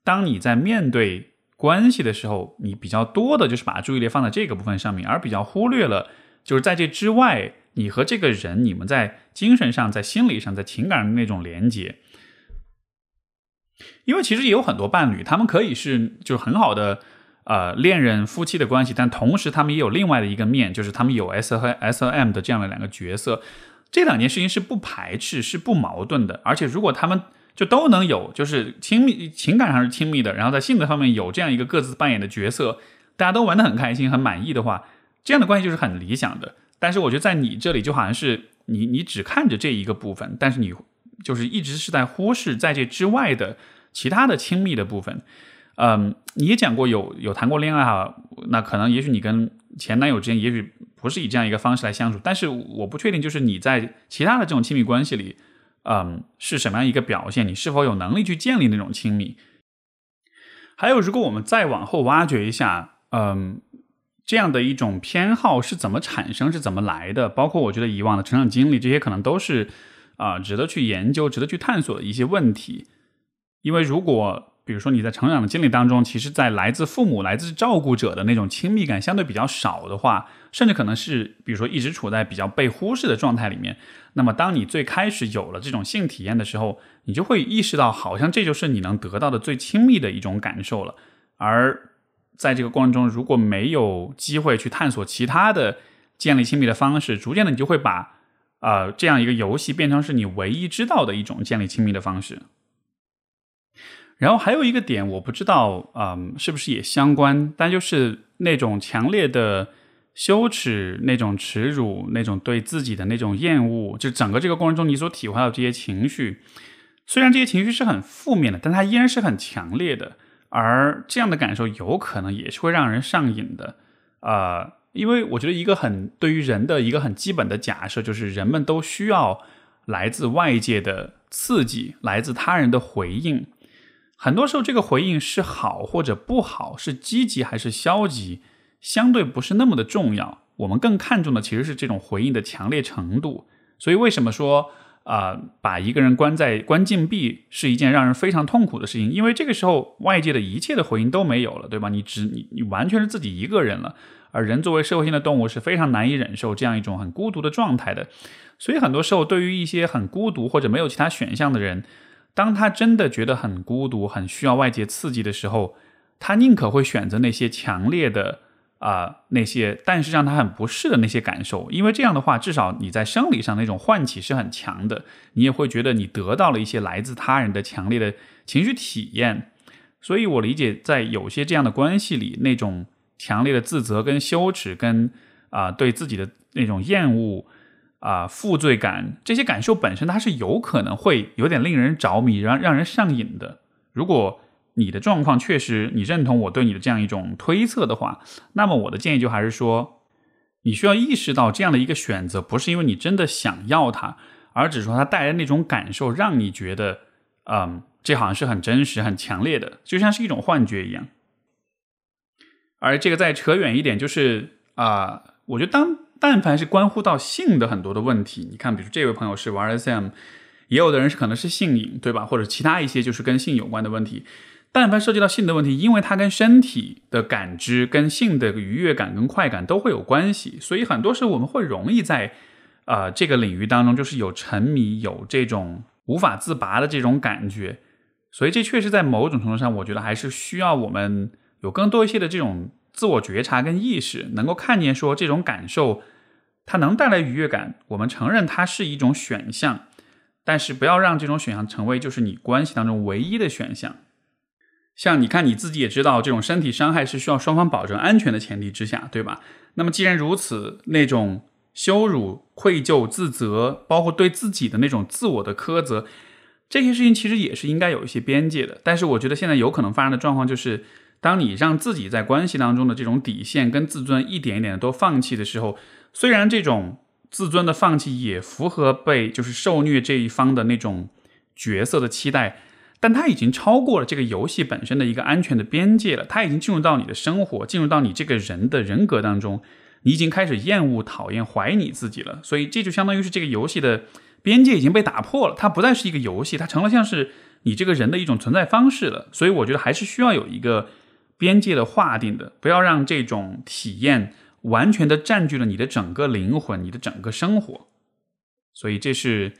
[SPEAKER 1] 当你在面对关系的时候，你比较多的就是把注意力放在这个部分上面，而比较忽略了就是在这之外，你和这个人你们在精神上、在心理上、在情感上的那种连接。因为其实也有很多伴侣，他们可以是就是很好的。呃，恋人、夫妻的关系，但同时他们也有另外的一个面，就是他们有 S 和 S 和 M 的这样的两个角色，这两件事情是不排斥、是不矛盾的。而且如果他们就都能有，就是亲密情感上是亲密的，然后在性格方面有这样一个各自扮演的角色，大家都玩得很开心、很满意的话，这样的关系就是很理想的。但是我觉得在你这里就好像是你你只看着这一个部分，但是你就是一直是在忽视在这之外的其他的亲密的部分。嗯，你也讲过有有谈过恋爱哈，那可能也许你跟前男友之间也许不是以这样一个方式来相处，但是我不确定就是你在其他的这种亲密关系里，嗯，是什么样一个表现？你是否有能力去建立那种亲密？还有，如果我们再往后挖掘一下，嗯，这样的一种偏好是怎么产生、是怎么来的？包括我觉得以往的成长经历，这些可能都是啊值得去研究、值得去探索的一些问题，因为如果。比如说你在成长的经历当中，其实，在来自父母、来自照顾者的那种亲密感相对比较少的话，甚至可能是比如说一直处在比较被忽视的状态里面。那么，当你最开始有了这种性体验的时候，你就会意识到，好像这就是你能得到的最亲密的一种感受了。而在这个过程中，如果没有机会去探索其他的建立亲密的方式，逐渐的你就会把呃这样一个游戏变成是你唯一知道的一种建立亲密的方式。然后还有一个点，我不知道，嗯，是不是也相关？但就是那种强烈的羞耻、那种耻辱、那种对自己的那种厌恶，就整个这个过程中你所体会到这些情绪，虽然这些情绪是很负面的，但它依然是很强烈的。而这样的感受有可能也是会让人上瘾的，呃，因为我觉得一个很对于人的一个很基本的假设就是人们都需要来自外界的刺激，来自他人的回应。很多时候，这个回应是好或者不好，是积极还是消极，相对不是那么的重要。我们更看重的其实是这种回应的强烈程度。所以，为什么说啊，把一个人关在关禁闭是一件让人非常痛苦的事情？因为这个时候，外界的一切的回应都没有了，对吧？你只你你完全是自己一个人了。而人作为社会性的动物，是非常难以忍受这样一种很孤独的状态的。所以，很多时候，对于一些很孤独或者没有其他选项的人，当他真的觉得很孤独、很需要外界刺激的时候，他宁可会选择那些强烈的啊那些，但是让他很不适的那些感受，因为这样的话，至少你在生理上那种唤起是很强的，你也会觉得你得到了一些来自他人的强烈的情绪体验。所以我理解，在有些这样的关系里，那种强烈的自责、跟羞耻、跟啊对自己的那种厌恶。啊，负罪感这些感受本身，它是有可能会有点令人着迷，让让人上瘾的。如果你的状况确实你认同我对你的这样一种推测的话，那么我的建议就还是说，你需要意识到这样的一个选择不是因为你真的想要它，而只是说它带来那种感受让你觉得，嗯，这好像是很真实、很强烈的，就像是一种幻觉一样。而这个再扯远一点，就是啊，我觉得当。但凡是关乎到性的很多的问题，你看，比如这位朋友是玩 SM，也有的人是可能是性瘾，对吧？或者其他一些就是跟性有关的问题。但凡涉及到性的问题，因为它跟身体的感知、跟性的愉悦感、跟快感都会有关系，所以很多时候我们会容易在啊这个领域当中，就是有沉迷、有这种无法自拔的这种感觉。所以这确实在某种程度上，我觉得还是需要我们有更多一些的这种自我觉察跟意识，能够看见说这种感受。它能带来愉悦感，我们承认它是一种选项，但是不要让这种选项成为就是你关系当中唯一的选项。像你看你自己也知道，这种身体伤害是需要双方保证安全的前提之下，对吧？那么既然如此，那种羞辱、愧疚、自责，包括对自己的那种自我的苛责，这些事情其实也是应该有一些边界的。但是我觉得现在有可能发生的状况就是，当你让自己在关系当中的这种底线跟自尊一点一点的都放弃的时候，虽然这种自尊的放弃也符合被就是受虐这一方的那种角色的期待，但它已经超过了这个游戏本身的一个安全的边界了。它已经进入到你的生活，进入到你这个人的人格当中，你已经开始厌恶、讨厌、怀疑你自己了。所以这就相当于是这个游戏的边界已经被打破了，它不再是一个游戏，它成了像是你这个人的一种存在方式了。所以我觉得还是需要有一个。边界的划定的，不要让这种体验完全的占据了你的整个灵魂，你的整个生活。所以这是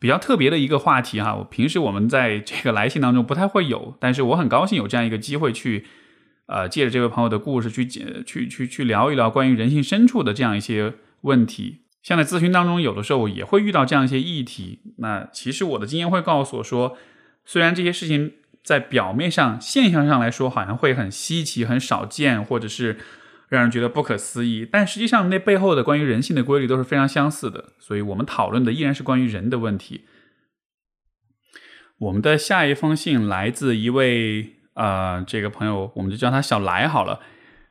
[SPEAKER 1] 比较特别的一个话题哈。我平时我们在这个来信当中不太会有，但是我很高兴有这样一个机会去，呃，借着这位朋友的故事去解去去去聊一聊关于人性深处的这样一些问题。像在咨询当中，有的时候也会遇到这样一些议题。那其实我的经验会告诉我说，虽然这些事情。在表面上、现象上来说，好像会很稀奇、很少见，或者是让人觉得不可思议。但实际上，那背后的关于人性的规律都是非常相似的。所以，我们讨论的依然是关于人的问题。我们的下一封信来自一位呃，这个朋友，我们就叫他小来好了。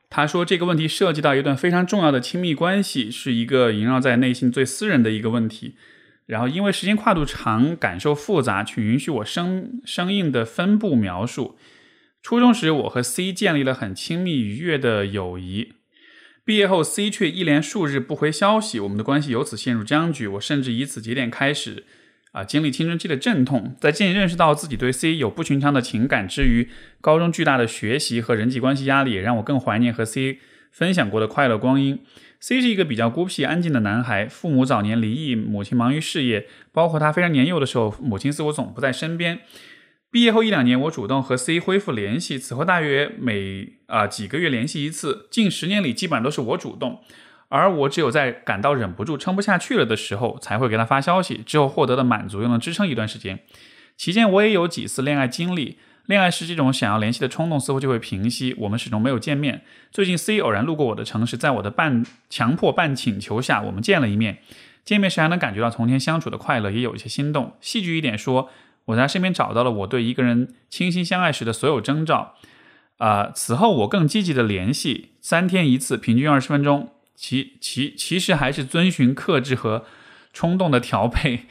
[SPEAKER 1] 他说，这个问题涉及到一段非常重要的亲密关系，是一个萦绕在内心最私人的一个问题。然后，因为时间跨度长，感受复杂，请允许我生生硬的分布描述。初中时，我和 C 建立了很亲密愉悦的友谊。毕业后，C 却一连数日不回消息，我们的关系由此陷入僵局。我甚至以此节点开始，啊，经历青春期的阵痛。在渐渐认识到自己对 C 有不寻常的情感之余，高中巨大的学习和人际关系压力也让我更怀念和 C 分享过的快乐光阴。C 是一个比较孤僻、安静的男孩，父母早年离异，母亲忙于事业，包括他非常年幼的时候，母亲似乎总不在身边。毕业后一两年，我主动和 C 恢复联系，此后大约每啊几个月联系一次。近十年里，基本上都是我主动，而我只有在感到忍不住、撑不下去了的时候，才会给他发消息。之后获得的满足又能支撑一段时间。期间，我也有几次恋爱经历。恋爱时，这种想要联系的冲动似乎就会平息。我们始终没有见面。最近，C 偶然路过我的城市，在我的半强迫半请求下，我们见了一面。见面时还能感觉到从前相处的快乐，也有一些心动。戏剧一点说，我在他身边找到了我对一个人倾心相爱时的所有征兆。啊，此后我更积极的联系，三天一次，平均二十分钟。其其其实还是遵循克制和冲动的调配。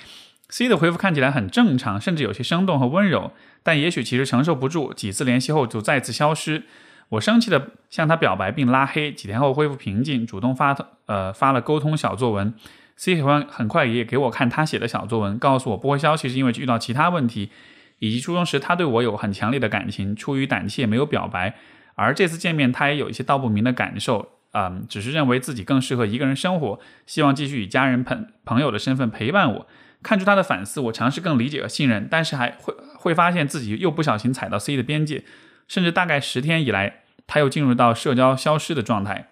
[SPEAKER 1] C 的回复看起来很正常，甚至有些生动和温柔。但也许其实承受不住，几次联系后就再次消失。我生气的向他表白并拉黑，几天后恢复平静，主动发呃发了沟通小作文。C 喜欢很快也给我看他写的小作文，告诉我不回消息是因为遇到其他问题，以及初中时他对我有很强烈的感情，出于胆怯没有表白。而这次见面他也有一些道不明的感受，嗯，只是认为自己更适合一个人生活，希望继续以家人朋朋友的身份陪伴我。看出他的反思，我尝试更理解和信任，但是还会会发现自己又不小心踩到 C 的边界，甚至大概十天以来，他又进入到社交消失的状态，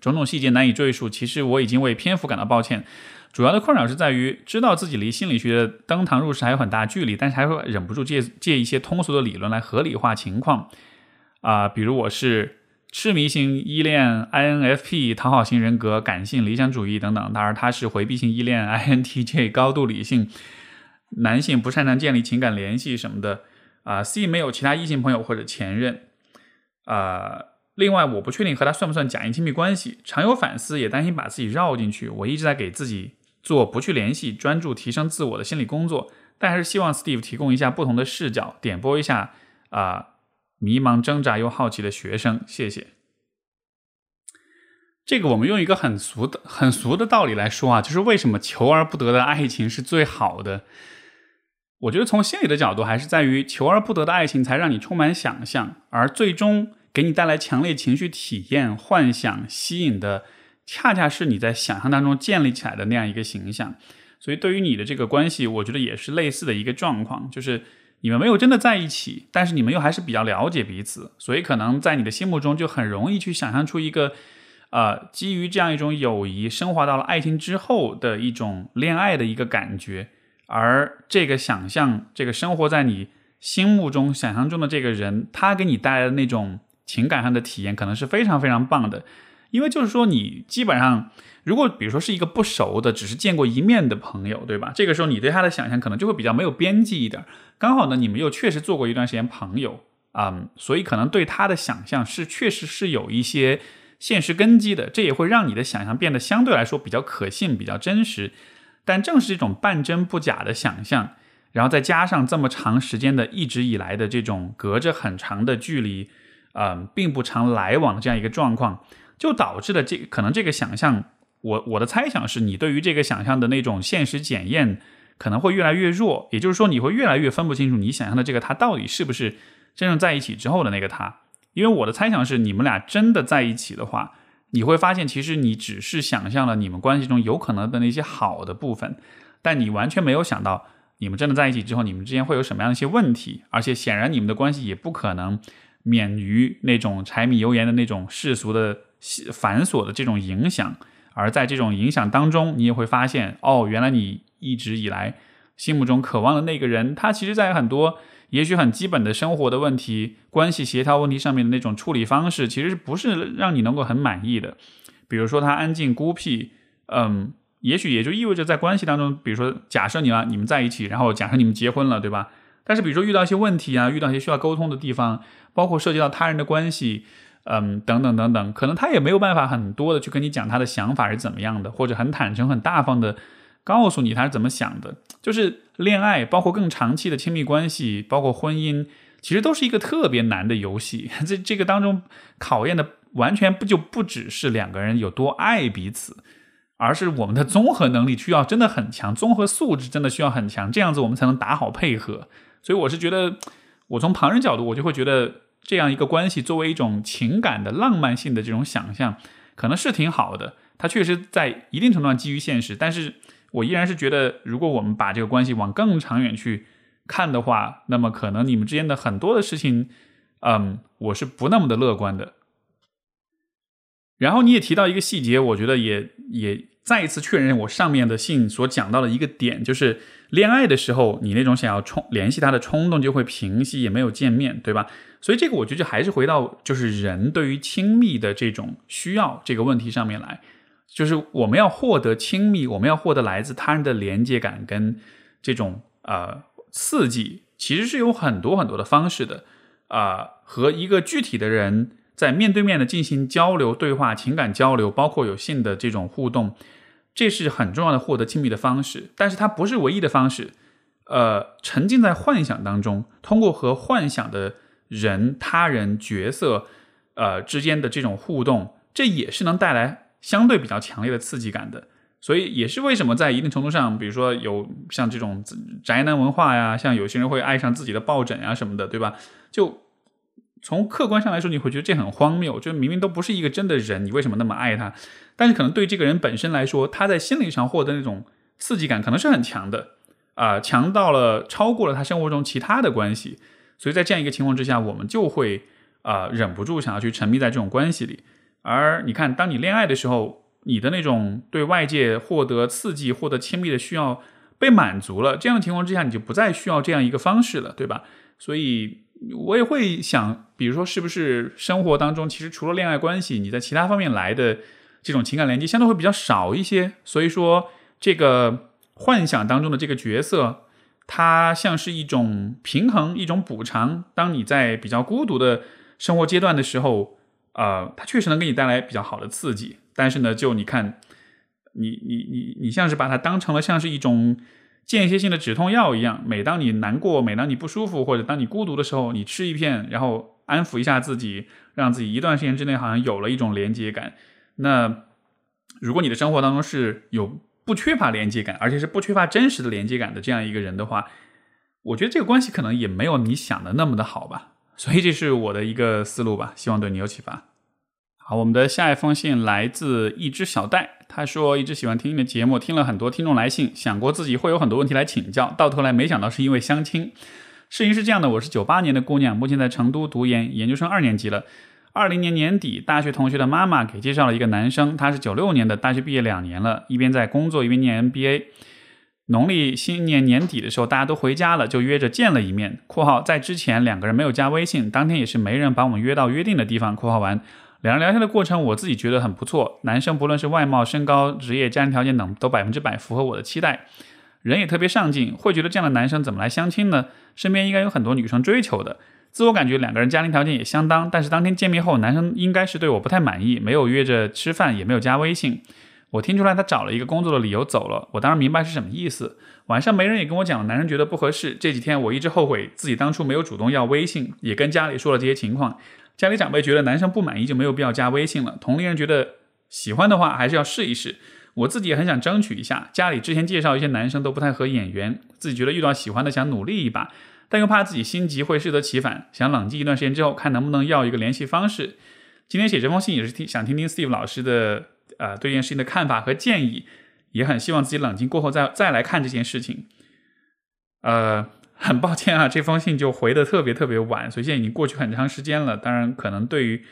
[SPEAKER 1] 种种细节难以赘述。其实我已经为篇幅感到抱歉，主要的困扰是在于知道自己离心理学的登堂入室还有很大距离，但是还会忍不住借借一些通俗的理论来合理化情况，啊，比如我是。痴迷型依恋、INFP 讨好型人格、感性理想主义等等，当然他是回避型依恋、INTJ 高度理性男性，不擅长建立情感联系什么的。啊，C 没有其他异性朋友或者前任。啊，另外我不确定和他算不算假性亲密关系，常有反思，也担心把自己绕进去。我一直在给自己做不去联系、专注提升自我的心理工作，但还是希望 Steve 提供一下不同的视角，点拨一下啊。迷茫、挣扎又好奇的学生，谢谢。这个我们用一个很俗的、很俗的道理来说啊，就是为什么求而不得的爱情是最好的？我觉得从心理的角度，还是在于求而不得的爱情才让你充满想象，而最终给你带来强烈情绪体验、幻想、吸引的，恰恰是你在想象当中建立起来的那样一个形象。所以，对于你的这个关系，我觉得也是类似的一个状况，就是。你们没有真的在一起，但是你们又还是比较了解彼此，所以可能在你的心目中就很容易去想象出一个，呃，基于这样一种友谊升华到了爱情之后的一种恋爱的一个感觉，而这个想象，这个生活在你心目中想象中的这个人，他给你带来的那种情感上的体验，可能是非常非常棒的。因为就是说，你基本上，如果比如说是一个不熟的，只是见过一面的朋友，对吧？这个时候你对他的想象可能就会比较没有边际一点。刚好呢，你们又确实做过一段时间朋友嗯，所以可能对他的想象是确实是有一些现实根基的，这也会让你的想象变得相对来说比较可信、比较真实。但正是这种半真不假的想象，然后再加上这么长时间的一直以来的这种隔着很长的距离，嗯，并不常来往的这样一个状况，就导致了这可能这个想象。我我的猜想是你对于这个想象的那种现实检验可能会越来越弱，也就是说你会越来越分不清楚你想象的这个他到底是不是真正在一起之后的那个他。因为我的猜想是，你们俩真的在一起的话，你会发现其实你只是想象了你们关系中有可能的那些好的部分，但你完全没有想到你们真的在一起之后，你们之间会有什么样的一些问题，而且显然你们的关系也不可能免于那种柴米油盐的那种世俗的繁琐的这种影响。而在这种影响当中，你也会发现，哦，原来你一直以来心目中渴望的那个人，他其实在很多也许很基本的生活的问题、关系协调问题上面的那种处理方式，其实不是让你能够很满意的。比如说他安静孤僻，嗯，也许也就意味着在关系当中，比如说假设你啊，你们在一起，然后假设你们结婚了，对吧？但是比如说遇到一些问题啊，遇到一些需要沟通的地方，包括涉及到他人的关系。嗯，等等等等，可能他也没有办法很多的去跟你讲他的想法是怎么样的，或者很坦诚、很大方的告诉你他是怎么想的。就是恋爱，包括更长期的亲密关系，包括婚姻，其实都是一个特别难的游戏。这这个当中考验的完全不就不只是两个人有多爱彼此，而是我们的综合能力需要真的很强，综合素质真的需要很强，这样子我们才能打好配合。所以我是觉得，我从旁人角度，我就会觉得。这样一个关系作为一种情感的浪漫性的这种想象，可能是挺好的。它确实在一定程度上基于现实，但是我依然是觉得，如果我们把这个关系往更长远去看的话，那么可能你们之间的很多的事情，嗯，我是不那么的乐观的。然后你也提到一个细节，我觉得也也再一次确认我上面的信所讲到的一个点，就是恋爱的时候，你那种想要冲联系他的冲动就会平息，也没有见面对吧？所以这个我觉得就还是回到就是人对于亲密的这种需要这个问题上面来，就是我们要获得亲密，我们要获得来自他人的连接感跟这种呃刺激，其实是有很多很多的方式的啊，和一个具体的人在面对面的进行交流对话、情感交流，包括有性的这种互动，这是很重要的获得亲密的方式，但是它不是唯一的方式。呃，沉浸在幻想当中，通过和幻想的。人、他人、角色，呃之间的这种互动，这也是能带来相对比较强烈的刺激感的。所以也是为什么在一定程度上，比如说有像这种宅男文化呀，像有些人会爱上自己的抱枕啊什么的，对吧？就从客观上来说，你会觉得这很荒谬，就明明都不是一个真的人，你为什么那么爱他？但是可能对这个人本身来说，他在心理上获得那种刺激感可能是很强的，啊，强到了超过了他生活中其他的关系。所以在这样一个情况之下，我们就会啊忍不住想要去沉迷在这种关系里。而你看，当你恋爱的时候，你的那种对外界获得刺激、获得亲密的需要被满足了，这样的情况之下，你就不再需要这样一个方式了，对吧？所以我也会想，比如说，是不是生活当中其实除了恋爱关系，你在其他方面来的这种情感连接相对会比较少一些？所以说，这个幻想当中的这个角色。它像是一种平衡，一种补偿。当你在比较孤独的生活阶段的时候，呃，它确实能给你带来比较好的刺激。但是呢，就你看，你你你你像是把它当成了像是一种间歇性的止痛药一样。每当你难过，每当你不舒服，或者当你孤独的时候，你吃一片，然后安抚一下自己，让自己一段时间之内好像有了一种连接感。那如果你的生活当中是有。不缺乏连接感，而且是不缺乏真实的连接感的这样一个人的话，我觉得这个关系可能也没有你想的那么的好吧。所以这是我的一个思路吧，希望对你有启发。好，我们的下一封信来自一只小戴，他说一直喜欢听你的节目，听了很多听众来信，想过自己会有很多问题来请教，到头来没想到是因为相亲。事情是这样的，我是九八年的姑娘，目前在成都读研，研究生二年级了。二零年年底，大学同学的妈妈给介绍了一个男生，他是九六年的，大学毕业两年了，一边在工作一边念 MBA。农历新年年底的时候，大家都回家了，就约着见了一面。（括号在之前两个人没有加微信，当天也是没人把我们约到约定的地方。）（括号完）两人聊天的过程，我自己觉得很不错，男生不论是外貌、身高、职业、家庭条件等，都百分之百符合我的期待，人也特别上进。会觉得这样的男生怎么来相亲呢？身边应该有很多女生追求的。自我感觉两个人家庭条件也相当，但是当天见面后，男生应该是对我不太满意，没有约着吃饭，也没有加微信。我听出来他找了一个工作的理由走了，我当然明白是什么意思。晚上没人也跟我讲，男生觉得不合适。这几天我一直后悔自己当初没有主动要微信，也跟家里说了这些情况。家里长辈觉得男生不满意就没有必要加微信了，同龄人觉得喜欢的话还是要试一试。我自己也很想争取一下。家里之前介绍一些男生都不太合眼缘，自己觉得遇到喜欢的想努力一把，但又怕自己心急会适得其反，想冷静一段时间之后看能不能要一个联系方式。今天写这封信也是听想听听 Steve 老师的。呃，对这件事情的看法和建议，也很希望自己冷静过后再再来看这件事情。呃，很抱歉啊，这封信就回的特别特别晚，所以现在已经过去很长时间了。当然，可能对于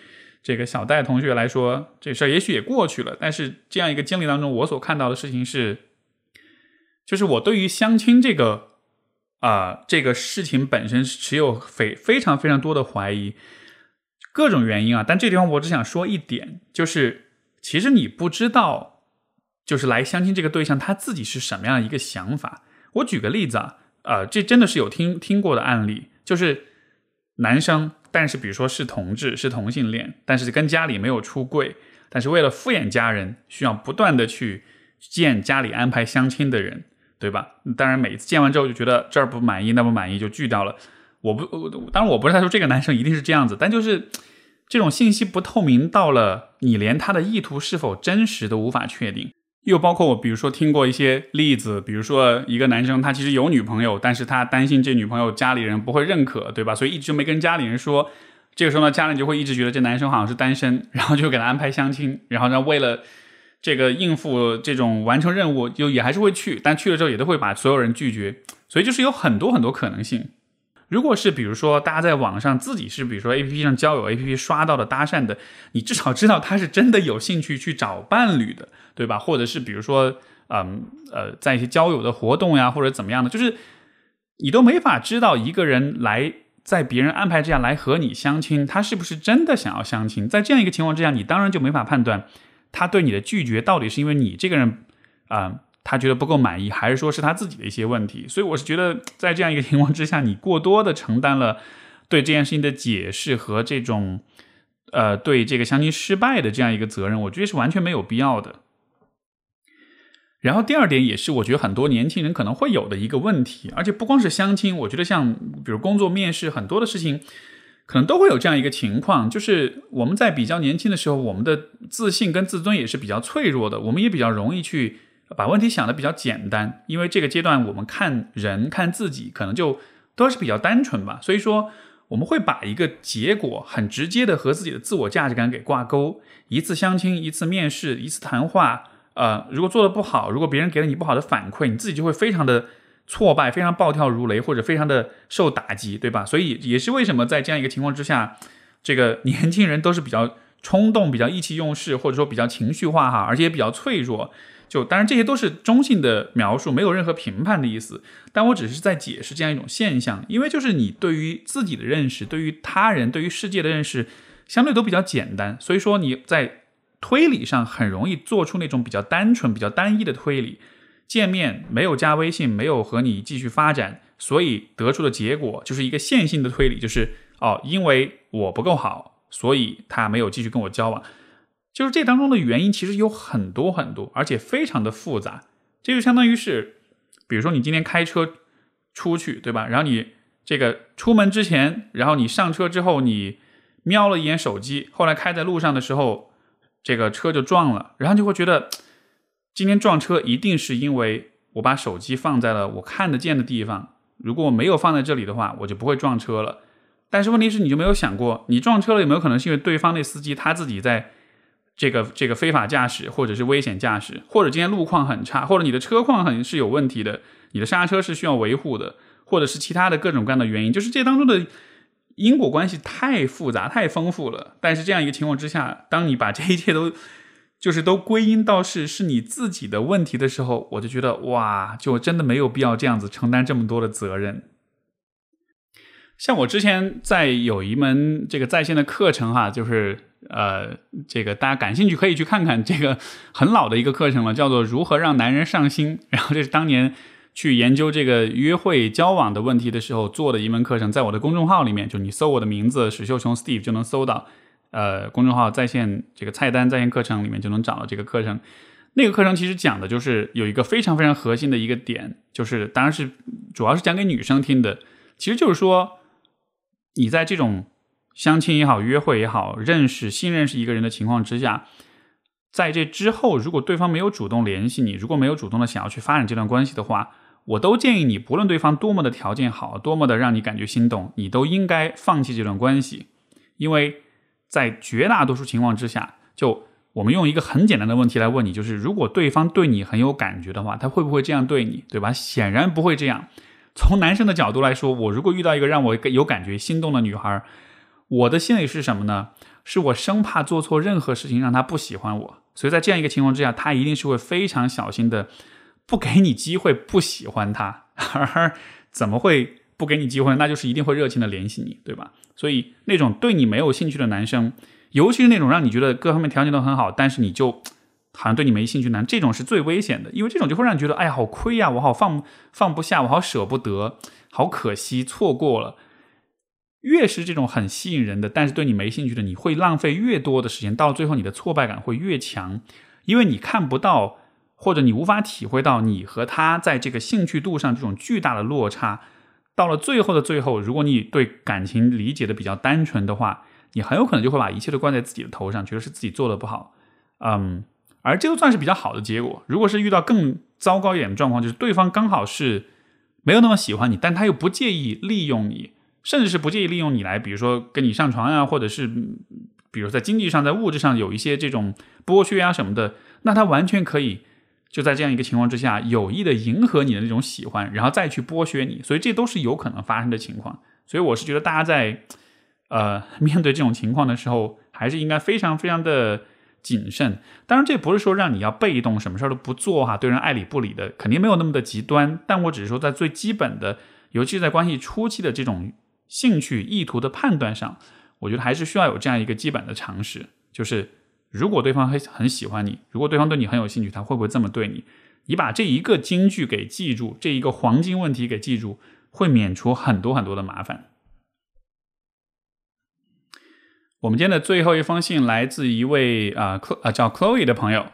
[SPEAKER 1] 这个小戴同学来说，这事儿也许也过去了。但是这样一个经历当中，我所看到的事情是，就是我对于相亲这个啊这个事情本身是持有非非常非常多的怀疑，各种原因啊。但这地方我只想说一点，就是。其实你不知道，就是来相亲这个对象他自己是什么样一个想法。我举个例子啊，呃，这真的是有听听过的案例，就是男生，但是比如说是同志，是同性恋，但是跟家里没有出柜，但是为了敷衍家人，需要不断的去见家里安排相亲的人，对吧？当然每次见完之后就觉得这儿不满意，那不满意就拒掉了。我不，当然我不是在说这个男生一定是这样子，但就是。这种信息不透明到了，你连他的意图是否真实都无法确定。又包括我，比如说听过一些例子，比如说一个男生他其实有女朋友，但是他担心这女朋友家里人不会认可，对吧？所以一直没跟家里人说。这个时候呢，家人就会一直觉得这男生好像是单身，然后就给他安排相亲，然后呢，为了这个应付这种完成任务，就也还是会去，但去了之后也都会把所有人拒绝。所以就是有很多很多可能性。如果是比如说大家在网上自己是比如说 A P P 上交友 A P P 刷到的搭讪的，你至少知道他是真的有兴趣去找伴侣的，对吧？或者是比如说，嗯呃，在一些交友的活动呀，或者怎么样的，就是你都没法知道一个人来在别人安排之下来和你相亲，他是不是真的想要相亲？在这样一个情况之下，你当然就没法判断他对你的拒绝到底是因为你这个人啊。他觉得不够满意，还是说是他自己的一些问题？所以我是觉得，在这样一个情况之下，你过多的承担了对这件事情的解释和这种呃对这个相亲失败的这样一个责任，我觉得是完全没有必要的。然后第二点也是我觉得很多年轻人可能会有的一个问题，而且不光是相亲，我觉得像比如工作面试很多的事情，可能都会有这样一个情况，就是我们在比较年轻的时候，我们的自信跟自尊也是比较脆弱的，我们也比较容易去。把问题想的比较简单，因为这个阶段我们看人看自己可能就都是比较单纯吧，所以说我们会把一个结果很直接的和自己的自我价值感给挂钩。一次相亲，一次面试，一次谈话，呃，如果做的不好，如果别人给了你不好的反馈，你自己就会非常的挫败，非常暴跳如雷，或者非常的受打击，对吧？所以也是为什么在这样一个情况之下，这个年轻人都是比较冲动、比较意气用事，或者说比较情绪化哈，而且也比较脆弱。就当然这些都是中性的描述，没有任何评判的意思。但我只是在解释这样一种现象，因为就是你对于自己的认识、对于他人、对于世界的认识，相对都比较简单，所以说你在推理上很容易做出那种比较单纯、比较单一的推理。见面没有加微信，没有和你继续发展，所以得出的结果就是一个线性的推理，就是哦，因为我不够好，所以他没有继续跟我交往。就是这当中的原因其实有很多很多，而且非常的复杂。这就相当于是，比如说你今天开车出去，对吧？然后你这个出门之前，然后你上车之后，你瞄了一眼手机，后来开在路上的时候，这个车就撞了，然后就会觉得今天撞车一定是因为我把手机放在了我看得见的地方。如果我没有放在这里的话，我就不会撞车了。但是问题是，你就没有想过，你撞车了有没有可能是因为对方那司机他自己在？这个这个非法驾驶，或者是危险驾驶，或者今天路况很差，或者你的车况很是有问题的，你的刹车是需要维护的，或者是其他的各种各样的原因，就是这当中的因果关系太复杂、太丰富了。但是这样一个情况之下，当你把这一切都就是都归因到是是你自己的问题的时候，我就觉得哇，就真的没有必要这样子承担这么多的责任。像我之前在有一门这个在线的课程哈，就是呃，这个大家感兴趣可以去看看，这个很老的一个课程了，叫做《如何让男人上心》。然后这是当年去研究这个约会交往的问题的时候做的一门课程，在我的公众号里面，就你搜我的名字史秀琼 Steve 就能搜到，呃，公众号在线这个菜单在线课程里面就能找到这个课程。那个课程其实讲的就是有一个非常非常核心的一个点，就是当然是主要是讲给女生听的，其实就是说你在这种相亲也好、约会也好、认识新认识一个人的情况之下。在这之后，如果对方没有主动联系你，如果没有主动的想要去发展这段关系的话，我都建议你，不论对方多么的条件好，多么的让你感觉心动，你都应该放弃这段关系，因为在绝大多数情况之下，就我们用一个很简单的问题来问你，就是如果对方对你很有感觉的话，他会不会这样对你，对吧？显然不会这样。从男生的角度来说，我如果遇到一个让我有感觉、心动的女孩，我的心里是什么呢？是我生怕做错任何事情让她不喜欢我。所以在这样一个情况之下，他一定是会非常小心的，不给你机会不喜欢他，而怎么会不给你机会？那就是一定会热情的联系你，对吧？所以那种对你没有兴趣的男生，尤其是那种让你觉得各方面条件都很好，但是你就 好像对你没兴趣男，这种是最危险的，因为这种就会让你觉得，哎呀，好亏呀，我好放放不下，我好舍不得，好可惜，错过了。越是这种很吸引人的，但是对你没兴趣的，你会浪费越多的时间，到了最后你的挫败感会越强，因为你看不到或者你无法体会到你和他在这个兴趣度上这种巨大的落差。到了最后的最后，如果你对感情理解的比较单纯的话，你很有可能就会把一切都怪在自己的头上，觉得是自己做的不好。嗯，而这个算是比较好的结果。如果是遇到更糟糕一点的状况，就是对方刚好是没有那么喜欢你，但他又不介意利用你。甚至是不介意利用你来，比如说跟你上床呀，或者是比如在经济上、在物质上有一些这种剥削啊什么的，那他完全可以就在这样一个情况之下，有意的迎合你的那种喜欢，然后再去剥削你，所以这都是有可能发生的情况。所以我是觉得大家在呃面对这种情况的时候，还是应该非常非常的谨慎。当然，这不是说让你要被动，什么事儿都不做哈，对人爱理不理的，肯定没有那么的极端。但我只是说，在最基本的，尤其是在关系初期的这种。兴趣意图的判断上，我觉得还是需要有这样一个基本的常识，就是如果对方很很喜欢你，如果对方对你很有兴趣，他会不会这么对你？你把这一个金句给记住，这一个黄金问题给记住，会免除很多很多的麻烦。我们今天的最后一封信来自一位啊，啊叫 Chloe 的朋友。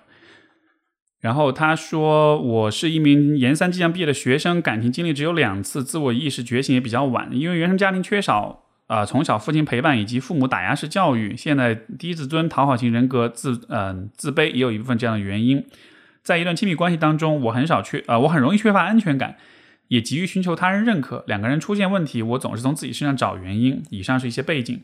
[SPEAKER 1] 然后他说：“我是一名研三即将毕业的学生，感情经历只有两次，自我意识觉醒也比较晚。因为原生家庭缺少啊，从小父亲陪伴以及父母打压式教育，现在低自尊、讨好型人格，自嗯自卑也有一部分这样的原因。在一段亲密关系当中，我很少缺啊，我很容易缺乏安全感，也急于寻求他人认可。两个人出现问题，我总是从自己身上找原因。以上是一些背景。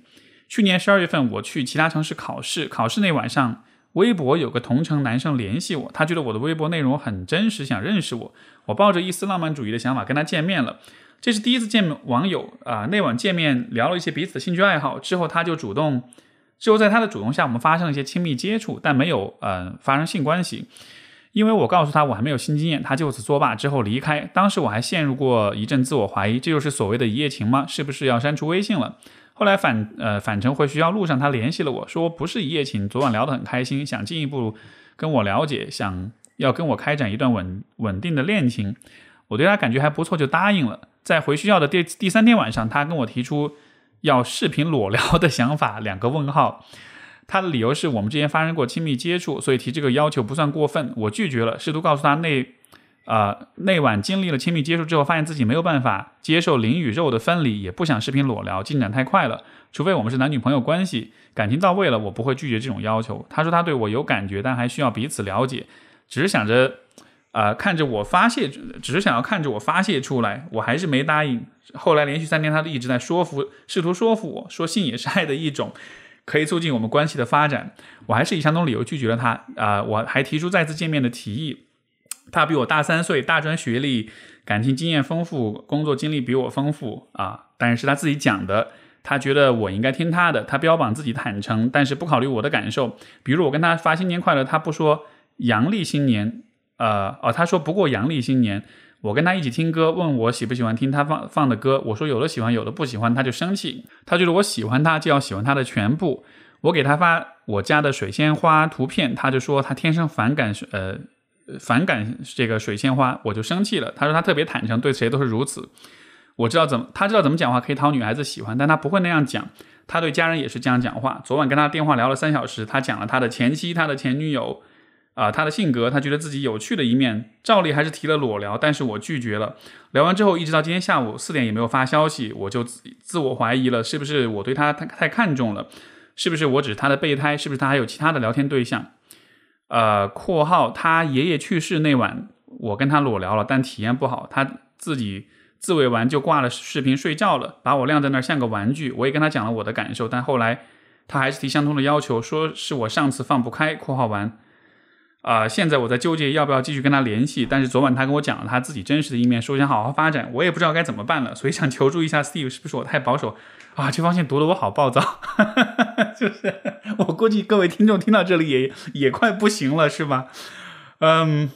[SPEAKER 1] 去年十二月份，我去其他城市考试，考试那晚上。”微博有个同城男生联系我，他觉得我的微博内容很真实，想认识我。我抱着一丝浪漫主义的想法跟他见面了。这是第一次见网友啊，那晚见面聊了一些彼此的兴趣爱好，之后他就主动，之后在他的主动下，我们发生了一些亲密接触，但没有呃发生性关系。因为我告诉他我还没有性经验，他就此作罢之后离开。当时我还陷入过一阵自我怀疑，这就是所谓的一夜情吗？是不是要删除微信了？后来返呃返程回学校路上，他联系了我说不是一夜情，昨晚聊得很开心，想进一步跟我了解，想要跟我开展一段稳稳定的恋情。我对他感觉还不错，就答应了。在回学校的第第三天晚上，他跟我提出要视频裸聊的想法，两个问号。他的理由是我们之间发生过亲密接触，所以提这个要求不算过分。我拒绝了，试图告诉他那。啊，那晚经历了亲密接触之后，发现自己没有办法接受灵与肉的分离，也不想视频裸聊，进展太快了。除非我们是男女朋友关系，感情到位了，我不会拒绝这种要求。他说他对我有感觉，但还需要彼此了解，只是想着，啊，看着我发泄，只是想要看着我发泄出来，我还是没答应。后来连续三天，他都一直在说服，试图说服我说性也是爱的一种，可以促进我们关系的发展。我还是以相同理由拒绝了他。啊，我还提出再次见面的提议。他比我大三岁，大专学历，感情经验丰富，工作经历比我丰富啊。但是他自己讲的，他觉得我应该听他的。他标榜自己坦诚，但是不考虑我的感受。比如我跟他发新年快乐，他不说阳历新年，呃，哦，他说不过阳历新年。我跟他一起听歌，问我喜不喜欢听他放放的歌，我说有的喜欢，有的不喜欢，他就生气。他觉得我喜欢他就要喜欢他的全部。我给他发我家的水仙花图片，他就说他天生反感呃。反感这个水仙花，我就生气了。他说他特别坦诚，对谁都是如此。我知道怎么，他知道怎么讲话可以讨女孩子喜欢，但他不会那样讲。他对家人也是这样讲话。昨晚跟他电话聊了三小时，他讲了他的前妻、他的前女友，啊，他的性格，他觉得自己有趣的一面。照例还是提了裸聊，但是我拒绝了。聊完之后，一直到今天下午四点也没有发消息，我就自我怀疑了，是不是我对他太太看重了？是不是我只是他的备胎？是不是他还有其他的聊天对象？呃，括号他爷爷去世那晚，我跟他裸聊了，但体验不好，他自己。自慰完就挂了视频睡觉了，把我晾在那儿像个玩具。我也跟他讲了我的感受，但后来他还是提相同的要求，说是我上次放不开（括号完）。啊，现在我在纠结要不要继续跟他联系，但是昨晚他跟我讲了他自己真实的一面，说想好好发展，我也不知道该怎么办了，所以想求助一下 Steve，是不是我太保守啊？这封信读得我好暴躁，就是我估计各位听众听到这里也也快不行了，是吧？嗯。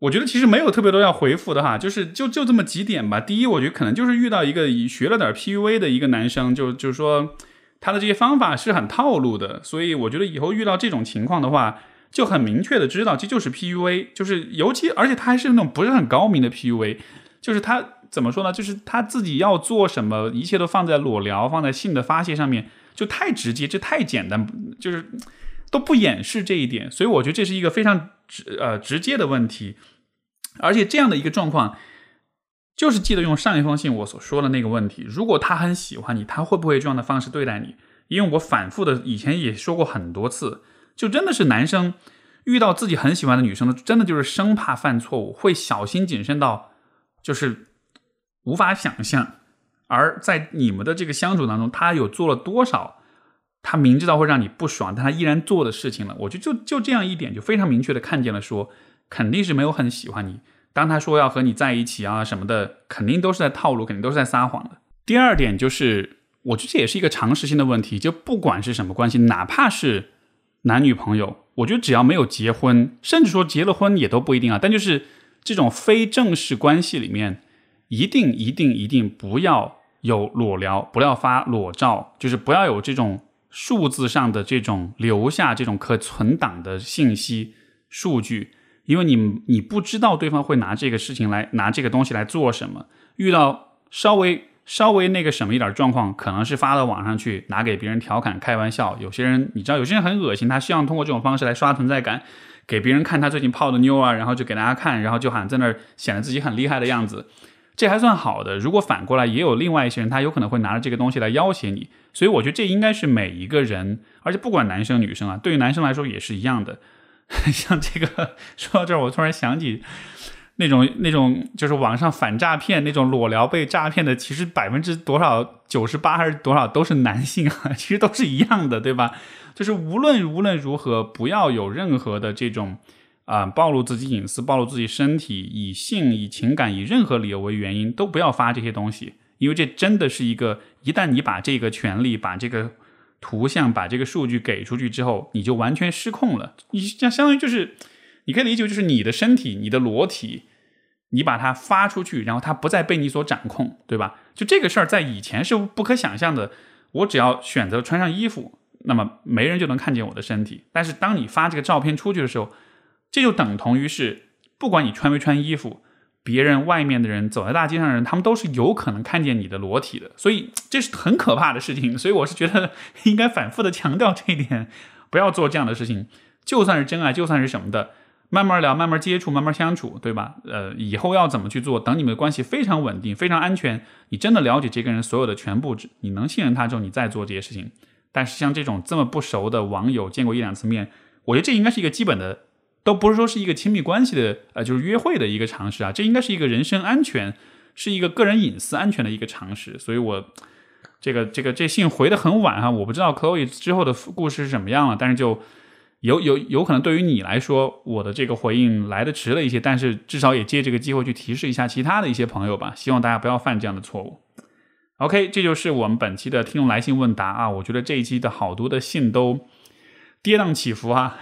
[SPEAKER 1] 我觉得其实没有特别多要回复的哈，就是就就这么几点吧。第一，我觉得可能就是遇到一个学了点 PUA 的一个男生，就就是说他的这些方法是很套路的，所以我觉得以后遇到这种情况的话，就很明确的知道这就是 PUA，就是尤其而且他还是那种不是很高明的 PUA，就是他怎么说呢？就是他自己要做什么，一切都放在裸聊、放在性的发泄上面，就太直接，这太简单，就是都不掩饰这一点，所以我觉得这是一个非常直呃直接的问题。而且这样的一个状况，就是记得用上一封信我所说的那个问题：如果他很喜欢你，他会不会这样的方式对待你？因为我反复的以前也说过很多次，就真的是男生遇到自己很喜欢的女生的，真的就是生怕犯错误，会小心谨慎到就是无法想象。而在你们的这个相处当中，他有做了多少他明知道会让你不爽，但他依然做的事情了？我觉得就就这样一点，就非常明确的看见了说。肯定是没有很喜欢你。当他说要和你在一起啊什么的，肯定都是在套路，肯定都是在撒谎的。第二点就是，我觉得这也是一个常识性的问题。就不管是什么关系，哪怕是男女朋友，我觉得只要没有结婚，甚至说结了婚也都不一定啊。但就是这种非正式关系里面，一定一定一定不要有裸聊，不要发裸照，就是不要有这种数字上的这种留下这种可存档的信息数据。因为你你不知道对方会拿这个事情来拿这个东西来做什么，遇到稍微稍微那个什么一点状况，可能是发到网上去拿给别人调侃开玩笑。有些人你知道，有些人很恶心，他希望通过这种方式来刷存在感，给别人看他最近泡的妞啊，然后就给大家看，然后就喊在那儿显得自己很厉害的样子。这还算好的。如果反过来也有另外一些人，他有可能会拿着这个东西来要挟你。所以我觉得这应该是每一个人，而且不管男生女生啊，对于男生来说也是一样的。像这个说到这儿，我突然想起那种那种就是网上反诈骗那种裸聊被诈骗的，其实百分之多少九十八还是多少都是男性啊，其实都是一样的，对吧？就是无论无论如何，不要有任何的这种啊暴露自己隐私、暴露自己身体，以性、以情感、以任何理由为原因，都不要发这些东西，因为这真的是一个一旦你把这个权利把这个。图像把这个数据给出去之后，你就完全失控了。你相相当于就是，你可以理解就是你的身体、你的裸体，你把它发出去，然后它不再被你所掌控，对吧？就这个事儿在以前是不可想象的。我只要选择穿上衣服，那么没人就能看见我的身体。但是当你发这个照片出去的时候，这就等同于是，不管你穿没穿衣服。别人外面的人走在大街上的人，他们都是有可能看见你的裸体的，所以这是很可怕的事情。所以我是觉得应该反复的强调这一点，不要做这样的事情。就算是真爱，就算是什么的，慢慢聊，慢慢接触，慢慢相处，对吧？呃，以后要怎么去做？等你们的关系非常稳定、非常安全，你真的了解这个人所有的全部，你能信任他之后，你再做这些事情。但是像这种这么不熟的网友，见过一两次面，我觉得这应该是一个基本的。都不是说是一个亲密关系的，呃，就是约会的一个常识啊，这应该是一个人身安全，是一个个人隐私安全的一个常识。所以，我这个这个这信回的很晚哈，我不知道 Chloe 之后的故事是什么样了，但是就有有有可能对于你来说，我的这个回应来的迟了一些，但是至少也借这个机会去提示一下其他的一些朋友吧，希望大家不要犯这样的错误。OK，这就是我们本期的听众来信问答啊，我觉得这一期的好多的信都跌宕起伏啊。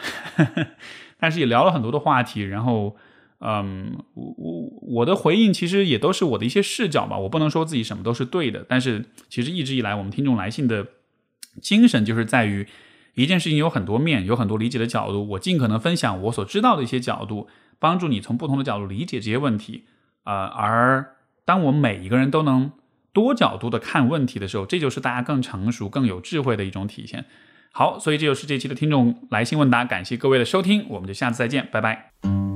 [SPEAKER 1] 但是也聊了很多的话题，然后，嗯，我我我的回应其实也都是我的一些视角吧，我不能说自己什么都是对的，但是其实一直以来我们听众来信的精神就是在于一件事情有很多面，有很多理解的角度，我尽可能分享我所知道的一些角度，帮助你从不同的角度理解这些问题。呃，而当我们每一个人都能多角度的看问题的时候，这就是大家更成熟、更有智慧的一种体现。好，所以这就是这期的听众来信问答，感谢各位的收听，我们就下次再见，拜拜。